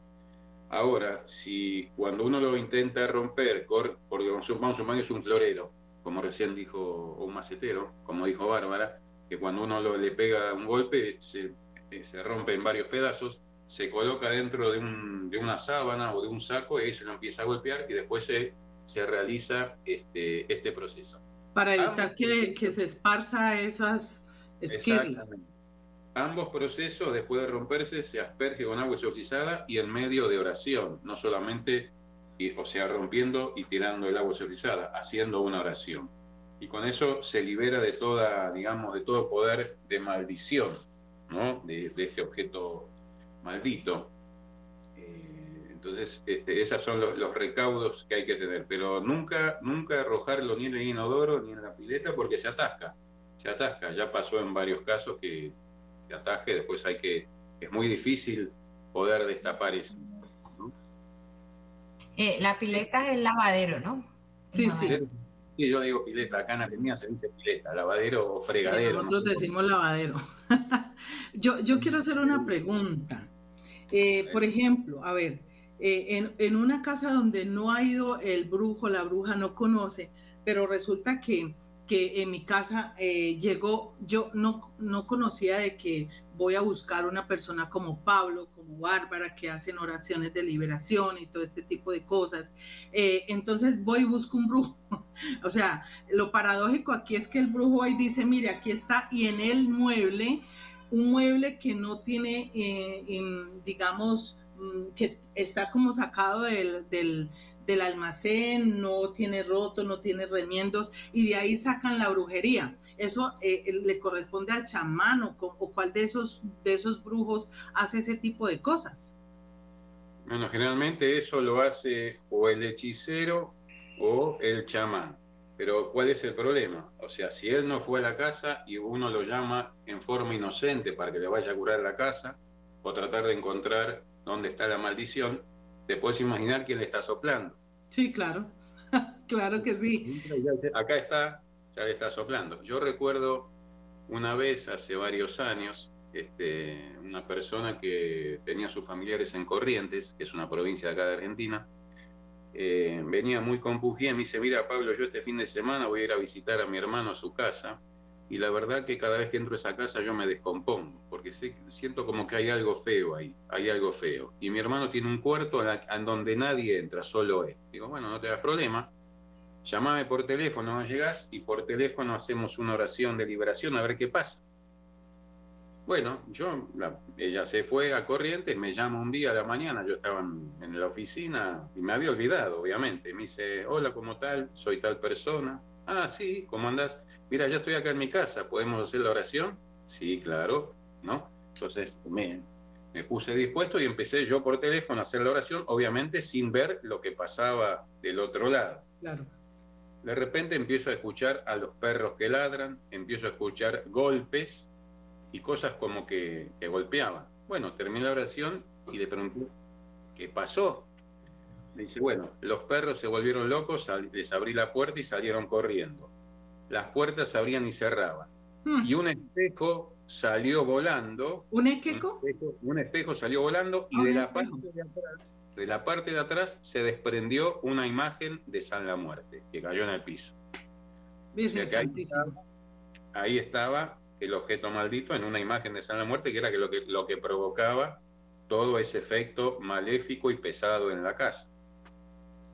Ahora, si cuando uno lo intenta romper, porque vamos a es un florero, como recién dijo, o un macetero, como dijo Bárbara, que cuando uno le pega un golpe se, eh, se, rompe en varios pedazos, se coloca dentro de, una sábana o de un saco y se lo empieza a golpear y después se, se realiza este, este proceso. Para evitar que, que, se esparza esas esquirlas. Ambos procesos, después de romperse, se asperge con agua exorcizada y en medio de oración, no solamente, o sea, rompiendo y tirando el agua exorcizada, haciendo una oración y con eso se libera de toda, digamos, de todo poder de maldición, ¿no? De, este objeto maldito. Entonces, este, esos son los, recaudos que hay que tener, pero nunca, nunca arrojarlo ni en el inodoro ni en la pileta porque se atasca, se atasca. Ya pasó en varios casos que se atasca y después hay que, es muy difícil poder destapar eso. Eh, la pileta es el lavadero, ¿no? Sí, sí. Sí, yo digo pileta, acá en Argentina se dice pileta, lavadero o fregadero. nosotros decimos lavadero. yo, yo quiero hacer una pregunta. Eh, por ejemplo, a ver, eh, en, una casa donde no ha ido el brujo, la bruja no conoce, pero resulta que, que en mi casa eh, llegó, yo no, no conocía de que voy a buscar una persona como Pablo, como Bárbara, que hacen oraciones de liberación y todo este tipo de cosas. Eh, entonces voy y busco un brujo. o sea, lo paradójico aquí es que el brujo ahí dice, mire, aquí está, y en el mueble un mueble que no tiene, eh, digamos, que está como sacado del, del, almacén, no tiene roto, no tiene remiendos, y de ahí sacan la brujería. Eso eh, le corresponde al chamán o, o, cuál de esos, de esos brujos hace ese tipo de cosas. Bueno, generalmente eso lo hace o el hechicero o el chamán. Pero ¿cuál es el problema? O sea, si él no fue a la casa y uno lo llama en forma inocente para que le vaya a curar la casa o tratar de encontrar dónde está la maldición, te puedes imaginar quién le está soplando. Sí, claro. claro que sí. Acá está, ya le está soplando. Yo recuerdo una vez, hace varios años, este, una persona que tenía sus familiares en Corrientes, que es una provincia de acá de Argentina, eh, venía muy compugida y me dice, mira Pablo, yo este fin de semana voy a ir a visitar a mi hermano a su casa y la verdad que cada vez que entro a esa casa yo me descompongo, porque siento como que hay algo feo ahí, hay algo feo. Y mi hermano tiene un cuarto en, donde nadie entra, solo él. Digo, bueno, no te das problema, llamame por teléfono, no llegas y por teléfono hacemos una oración de liberación a ver qué pasa. Bueno, yo, ella se fue a Corrientes, me llama un día a la mañana, yo estaba en, la oficina y me había olvidado, obviamente. Me dice, hola, ¿cómo tal? Soy tal persona. Ah, sí, ¿cómo andás? Mira, ya estoy acá en mi casa, ¿podemos hacer la oración? Sí, claro, ¿no? Entonces me, me puse dispuesto y empecé yo por teléfono a hacer la oración, obviamente sin ver lo que pasaba del otro lado. Claro. De repente empiezo a escuchar a los perros que ladran, empiezo a escuchar golpes y cosas como que, que golpeaban. Bueno, terminé la oración y le pregunté, ¿qué pasó? Dice, bueno, los perros se volvieron locos, les abrí la puerta y salieron corriendo. Las puertas se abrían y cerraban. Hmm. Y un espejo salió volando. ¿Un espejo? Un espejo, salió volando y de la, parte de, atrás, de la parte de atrás se desprendió una imagen de San la Muerte, que cayó en el piso. ahí estaba el objeto maldito en una imagen de San la Muerte, que era lo que, lo que provocaba todo ese efecto maléfico y pesado en la casa.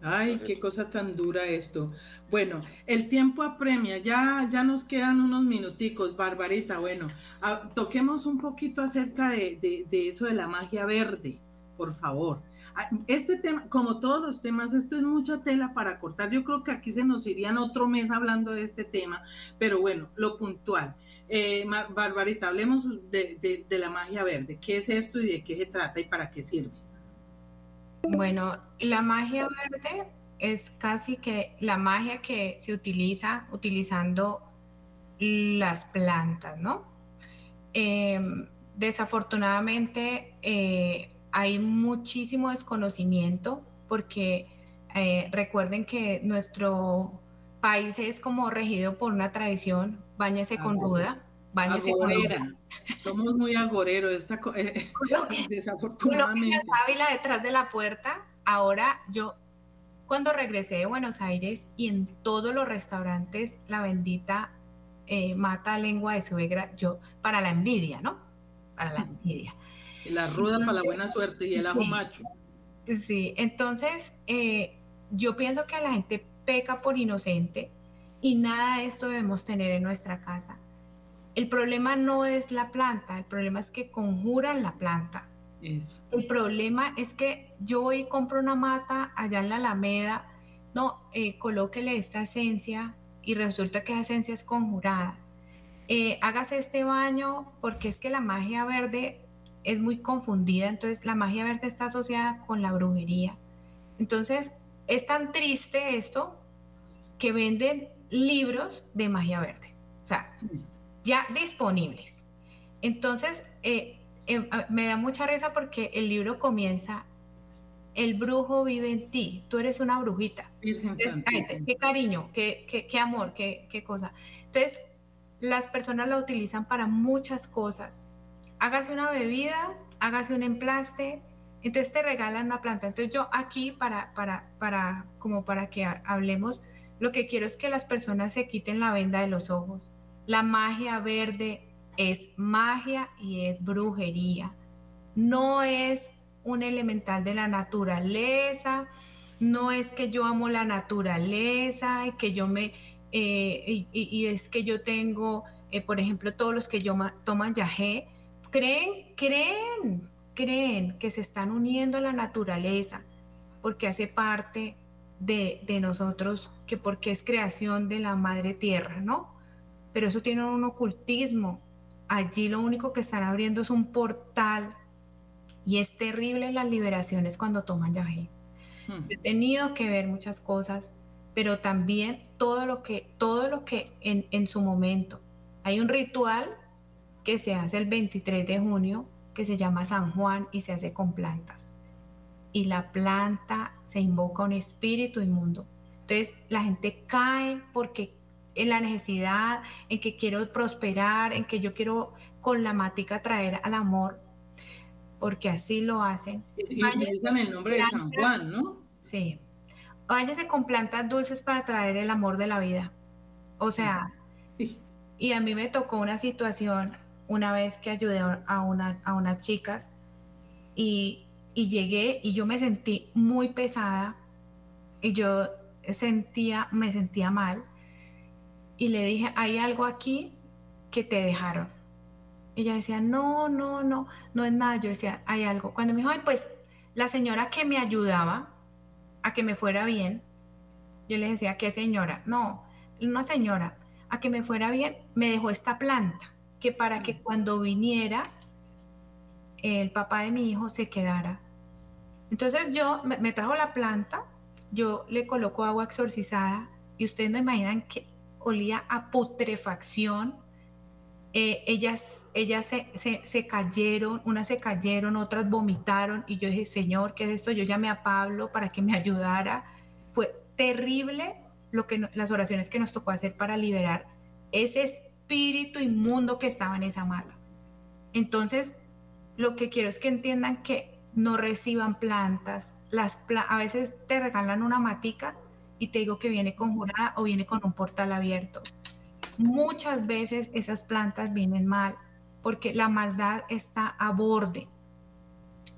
Ay, qué cosa tan dura esto. Bueno, el tiempo apremia, ya, ya nos quedan unos minuticos, Barbarita. Bueno, ah, toquemos un poquito acerca de, de, eso de la magia verde, por favor. Ah, este tema, como todos los temas, esto es mucha tela para cortar. Yo creo que aquí se nos irían otro mes hablando de este tema, pero bueno, lo puntual. Eh, Barbarita, hablemos de, la magia verde. ¿Qué es esto y de qué se trata y para qué sirve? Bueno, la magia verde es casi que la magia que se utiliza utilizando las plantas, ¿no? Em, desafortunadamente eh, hay muchísimo desconocimiento porque eh, recuerden que nuestro país es como regido por una tradición, bañese con ruda, ruda. Somos muy agoreros, esta, eh, desafortunadamente. Ávila detrás de la puerta, ahora yo, cuando regresé de Buenos Aires y en todos los restaurantes, la bendita eh, mata lengua de suegra, yo, para la envidia, ¿no? Para la envidia. La ruda para la buena suerte y el ajo macho. Sí, entonces eh, yo pienso que la gente peca por inocente y nada de esto debemos tener en nuestra casa. El problema no es la planta, el problema es que conjuran la planta. El problema es que yo voy y compro una mata allá en la Alameda, no, eh, colóquele esta esencia y resulta que esa esencia es conjurada. Eh, hágase este baño porque es que la magia verde es muy confundida, entonces la magia verde está asociada con la brujería. Entonces, es tan triste esto que venden libros de magia verde, o sea, ya disponibles. Entonces, eh, eh, me da mucha risa porque el libro comienza, el brujo vive en ti, tú eres una brujita. qué cariño, qué, qué, amor, qué, qué cosa. Entonces, las personas la utilizan para muchas cosas. Hágase una bebida, hágase un emplaste, Entonces te regalan una planta. Entonces yo aquí para, para, para, como para que hablemos, lo que quiero es que las personas se quiten la venda de los ojos. La magia verde es magia y es brujería. No es un elemental de la naturaleza, no es que yo amo la naturaleza y que yo me, eh, y, es que yo tengo, eh, por ejemplo, todos los que yo toman yagé, creen, creen, creen que se están uniendo a la naturaleza porque hace parte de, de nosotros, que porque es creación de la madre tierra, ¿no? Pero eso tiene un ocultismo. Allí lo único que están abriendo es un portal y es terrible las liberaciones cuando toman yagé. Hmm. He tenido que ver muchas cosas, pero también todo lo que, todo lo que en, en su momento. Hay un ritual que se hace el 23 de junio que se llama San Juan y se hace con plantas. Y la planta se invoca un espíritu inmundo. Entonces la gente cae porque en la necesidad, en que quiero prosperar, en que yo quiero con la matica traer al amor, porque así lo hacen. Y utilizan el nombre de San Juan, ¿no? Sí. Váyase con plantas dulces para traer el amor de la vida. O sea, y a mí me tocó una situación una vez que ayudé a, una, a unas chicas y, y llegué y yo me sentí muy pesada y yo sentía, me sentía mal y le dije, hay algo aquí que te dejaron. Ella decía, no, no, no, no es nada. Yo decía, hay algo. Cuando me dijo, ay, pues la señora que me ayudaba a que me fuera bien, yo le decía, ¿qué señora? No, una señora, a que me fuera bien, me dejó esta planta, que para que mm. cuando viniera el papá de mi hijo se quedara. Entonces yo me, trajo la planta, yo le coloco agua exorcizada y ustedes no imaginan que olía a putrefacción eh, ellas, ellas se, se, cayeron, unas se cayeron, otras vomitaron y yo dije, Señor, ¿qué es esto? Yo llamé a Pablo para que me ayudara. Fue terrible lo que las oraciones que nos tocó hacer para liberar ese espíritu inmundo que estaba en esa mata. Entonces, lo que quiero es que entiendan que no reciban plantas. Las a veces te regalan una matica y te digo que viene conjurada o viene con un portal abierto muchas veces esas plantas vienen mal porque la maldad está a borde.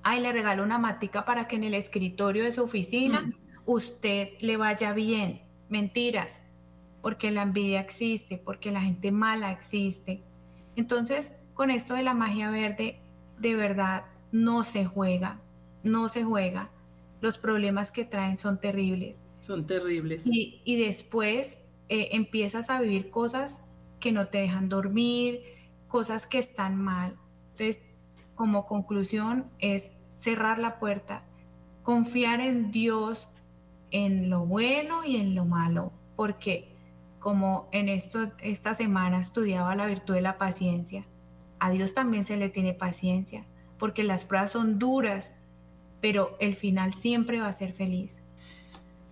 Ay, le regalo una matica para que en el escritorio de su oficina mm. usted le vaya bien. Mentiras, porque la envidia existe, porque la gente mala existe. Entonces, con esto de la magia verde, de verdad, no se juega, no se juega. Los problemas que traen son terribles. Son terribles. Y, y después eh, empiezas a vivir cosas que no te dejan dormir, cosas que están mal. Entonces, como conclusión es cerrar la puerta, confiar en Dios en lo bueno y en lo malo, porque como en esto, esta semana estudiaba la virtud de la paciencia, a Dios también se le tiene paciencia, porque las pruebas son duras, pero el final siempre va a ser feliz.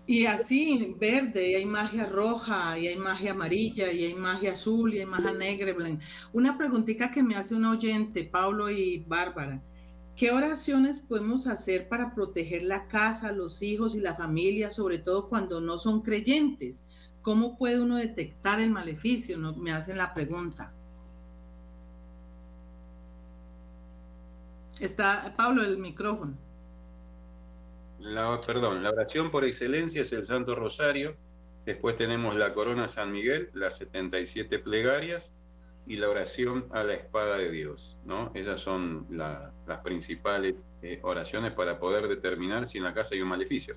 Y así, verde, y hay magia roja, y hay magia amarilla, y hay magia azul, y hay magia negra. Una preguntita que me hace un oyente, Pablo y Bárbara. ¿Qué oraciones podemos hacer para proteger la casa, los hijos y la familia, sobre todo cuando no son creyentes? ¿Cómo puede uno detectar el maleficio? No, me hacen la pregunta. Está Pablo el micrófono. La, perdón, la oración por excelencia es el Santo Rosario. Después tenemos la Corona San Miguel, las 77 plegarias y la oración a la espada de Dios. ¿no? Esas son las principales eh, oraciones para poder determinar si en la casa hay un maleficio.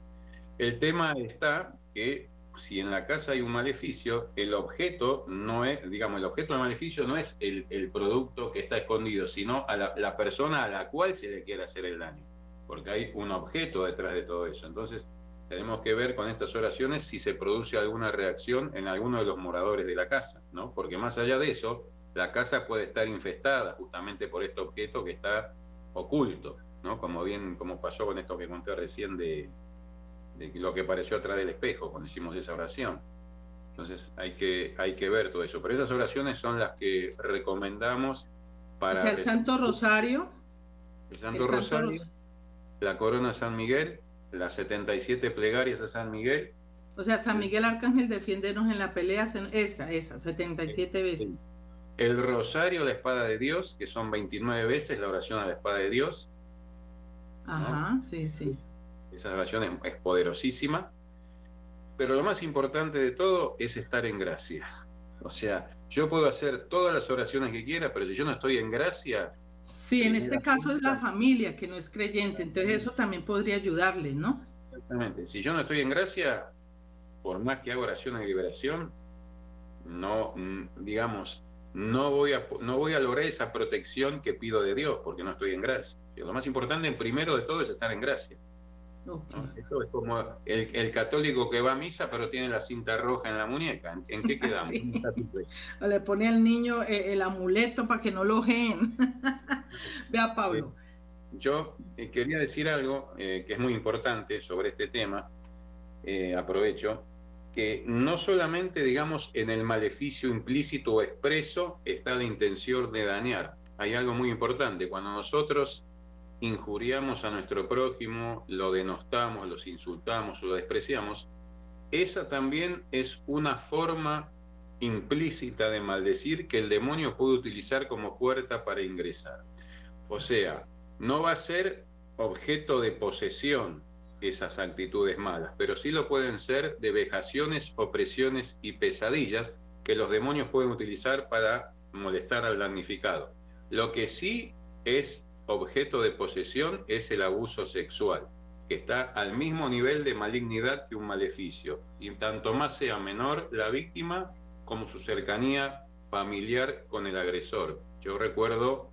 El tema está que si en la casa hay un maleficio, el objeto no es, digamos, el objeto del maleficio no es el, producto que está escondido, sino a la persona a la cual se le quiere hacer el daño porque hay un objeto detrás de todo eso. Entonces, tenemos que ver con estas oraciones si se produce alguna reacción en alguno de los moradores de la casa, ¿no? Porque más allá de eso, la casa puede estar infestada justamente por este objeto que está oculto, ¿no? Como bien, como pasó con esto que conté recién de, lo que apareció atrás del espejo cuando hicimos esa oración. Entonces hay que, hay que ver todo eso. Pero esas oraciones son las que recomendamos para... el Santo Rosario. El Santo Rosario la corona San Miguel, las 77 plegarias a San Miguel. O sea, San Miguel Arcángel defiéndenos en la pelea, esa, esa, 77 veces. El rosario, la espada de Dios, que son 29 veces la oración a la espada de Dios. Ajá, sí, sí. Esa oración es poderosísima. Pero lo más importante de todo es estar en gracia. O sea, yo puedo hacer todas las oraciones que quiera, pero si yo no estoy en gracia... Sí, en este caso es la familia que no es creyente, entonces eso también podría ayudarle, ¿no? Exactamente. Si yo no estoy en gracia, por más que haga oración de liberación, no, mm, digamos, no voy, a, no voy a lograr esa protección que pido de Dios, porque no estoy en gracia. lo más importante, primero de todo, es estar en gracia. Esto es como el, católico que va a misa pero tiene la cinta roja en la muñeca. ¿En, qué quedamos? Le pone al niño el, amuleto para que no lo geen. Vea, Pablo. Yo eh, quería decir algo eh, que es muy importante sobre este tema. Eh, aprovecho que no solamente, digamos, en el maleficio implícito o expreso está la intención de dañar. Hay algo muy importante. Cuando nosotros injuriamos a nuestro prójimo, lo denostamos, los insultamos o lo despreciamos, esa también es una forma implícita de maldecir que el demonio puede utilizar como puerta para ingresar. O sea, no va a ser objeto de posesión esas actitudes malas, pero sí lo pueden ser de vejaciones, opresiones y pesadillas que los demonios pueden utilizar para molestar al damnificado. Lo que sí es objeto de posesión es el abuso sexual, que está al mismo nivel de malignidad que un maleficio, y tanto más sea menor la víctima como su cercanía familiar con el agresor. Yo recuerdo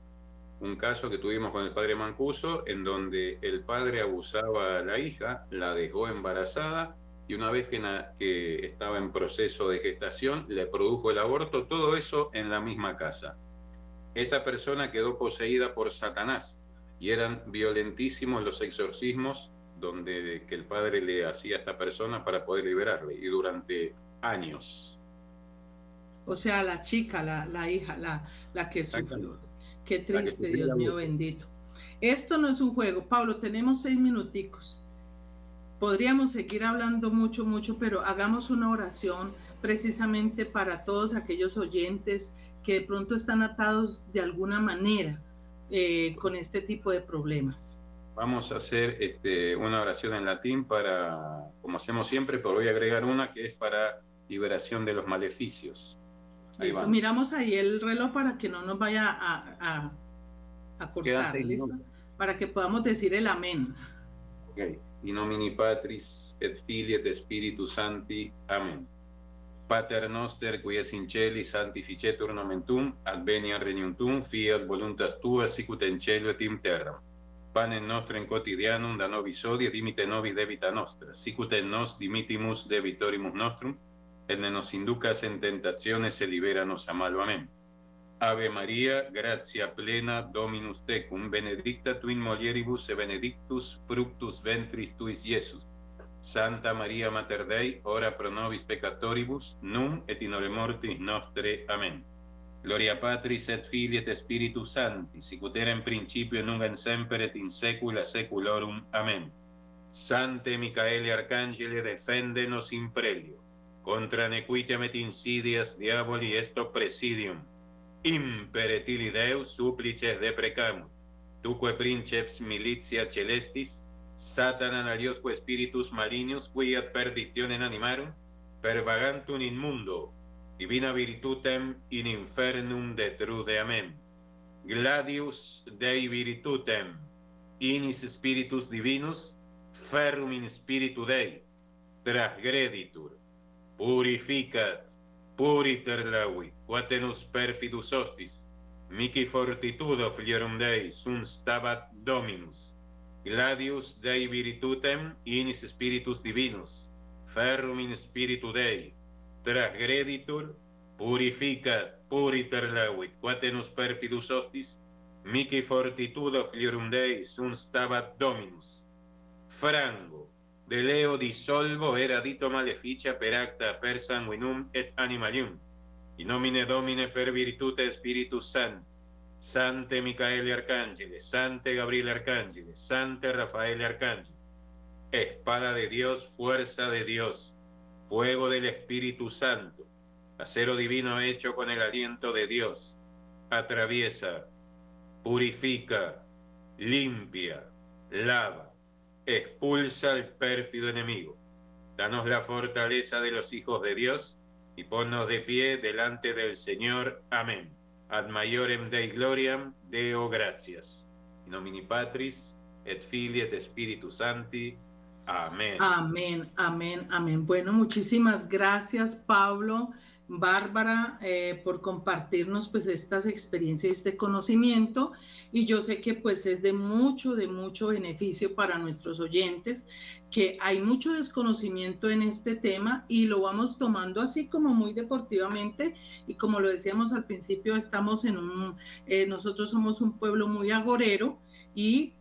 un caso que tuvimos con el padre Mancuso, en donde el padre abusaba a la hija, la dejó embarazada, y una vez que, que estaba en proceso de gestación, le produjo el aborto, todo eso en la misma casa esta persona quedó poseída por Satanás y eran violentísimos los exorcismos donde que el padre le hacía a esta persona para poder liberarle y durante años. O sea, la chica, la, hija, la, la que sufrió. Qué triste, Dios mío bendito. Esto no es un juego. Pablo, tenemos seis minuticos. Podríamos seguir hablando mucho, mucho, pero hagamos una oración precisamente para todos aquellos oyentes que de pronto están atados de alguna manera eh, con este tipo de problemas. Vamos a hacer este, una oración en latín para, como hacemos siempre, pero voy a agregar una que es para liberación de los maleficios. miramos ahí el reloj para que no nos vaya a, a, cortar, Para que podamos decir el amén. Ok. In Patris et Filii et Spiritus Sancti. Amén. Pater noster, qui es in celi, sanctificetur nomen tuum, adveniat regnum tuum, fiat voluntas tua, sicut in cielo et in terra. Panem nostrem quotidianum da nobis odie, dimite nobis debita nostra, sicut et nos dimitimus debitorimus nostrum, et ne nos inducas en tentationes, e liberanos a malo. Amén. Ave María, gratia plena, Dominus tecum, benedicta tu in mulieribus, e benedictus fructus ventris tuis, Iesus. Santa María Mater Dei, ora pro nobis peccatoribus, num et in hora mortis nostre. Amen. Gloria Patris et Filii et Spiritus Sancti, sic ut in principio nunc et semper et in saecula saeculorum. Amen. Sante Micaele Arcangele, defendenos in prelio, contra nequitiam et insidias diaboli esto presidium. Impere tili Deus supplices deprecamus, tuque princeps militia celestis, Satanan aliosque spiritus malignos, quiat perditionem animarum, per vagantum in mundo, divina virtutem in infernum detrude. Amen. Gladius Dei virtutem, inis spiritus divinus, ferrum in spiritu Dei, transgreditur, purificat, puriter lavi, quatenus perfidus hostis, mici fortitudo filiorum Dei, sunt stabat Dominus, Gladius Dei virtutem inis spiritus divinus, ferrum in spiritu Dei, transgreditur, purificat, puriter levit, quatenus perfidus hostis, mici fortitudo filiorum Dei sunt stabat Dominus. Frango, de leo dissolvo era dito maleficia per acta per sanguinum et animalium, in nomine Domine per virtute Spiritus Sancti, Sante Micaele Arcángel, Sante Gabriel Arcángel, Sante Rafael Arcángel, espada de Dios, fuerza de Dios, fuego del Espíritu Santo, acero divino hecho con el aliento de Dios, atraviesa, purifica, limpia, lava, expulsa al pérfido enemigo. Danos la fortaleza de los hijos de Dios y ponnos de pie delante del Señor. Amén. Ad maiorem Dei gloriam, Deo gratias. In Patris, et Filii et Spiritus Sancti. Amén. Amén, amén, amén. Bueno, muchísimas gracias, Pablo. Bárbara, eh, por compartirnos pues estas experiencias, este conocimiento y yo sé que pues es de mucho, de mucho beneficio para nuestros oyentes, que hay mucho desconocimiento en este tema y lo vamos tomando así como muy deportivamente y como lo decíamos al principio, estamos en un, eh, nosotros somos un pueblo muy agorero y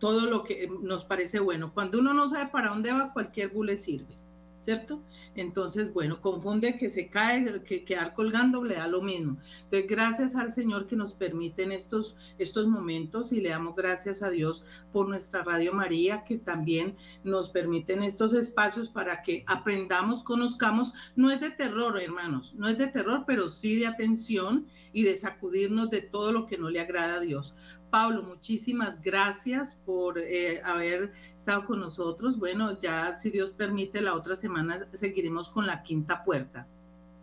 todo lo que nos parece bueno. Cuando uno no sabe para dónde va, cualquier bule sirve. ¿Cierto? Entonces, bueno, confunde que se cae, que quedar colgando le da lo mismo. Entonces, gracias al Señor que nos permiten estos, estos momentos y le damos gracias a Dios por nuestra Radio María, que también nos permiten estos espacios para que aprendamos, conozcamos. No es de terror, hermanos, no es de terror, pero sí de atención y de sacudirnos de todo lo que no le agrada a Dios. Pablo, muchísimas gracias por eh, haber estado con nosotros. Bueno, ya si Dios permite, la otra semana seguiremos con la quinta puerta.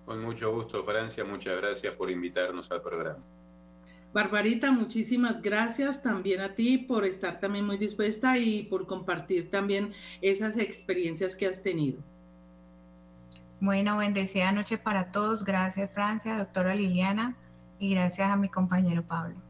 Con mucho gusto, Francia. Muchas gracias por invitarnos al programa. Barbarita, muchísimas gracias también a ti por estar también muy dispuesta y por compartir también esas experiencias que has tenido. Bueno, bendecida noche para todos. Gracias, Francia, doctora Liliana, y gracias a mi compañero Pablo.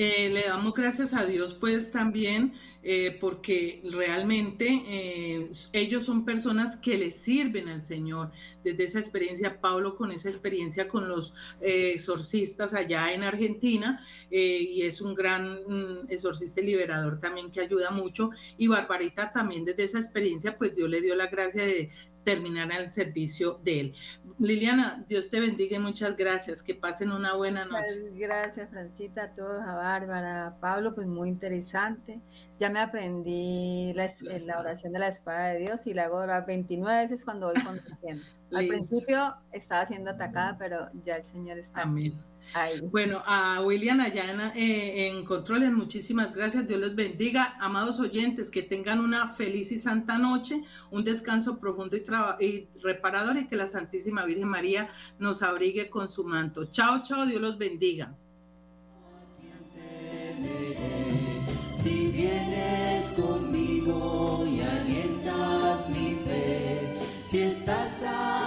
Eh, le damos gracias a Dios pues también eh, porque realmente eh, ellos son personas que le sirven al Señor. Desde esa experiencia, Pablo con esa experiencia con los exorcistas allá en Argentina y es un gran mm, exorcista y liberador también que ayuda mucho. Y Barbarita también desde esa experiencia pues Dios le dio la gracia de terminar al servicio de él. Liliana, Dios te bendiga y muchas gracias. Que pasen una buena noche. gracias, Francita, a todos, a Bárbara, a Pablo, pues muy interesante. Ya me aprendí la, la oración de la espada de Dios y la hago 29 veces cuando voy conduciendo. Al principio estaba siendo atacada, pero ya el Señor está. Amén. Bueno, a William Ayana eh, en Controles, muchísimas gracias. Dios les bendiga. Amados oyentes, que tengan una feliz y santa noche, un descanso profundo y, reparador y que la Santísima Virgen María nos abrigue con su manto. Chao, chao. Dios los bendiga. Si vienes conmigo y alientas mi fe, si estás.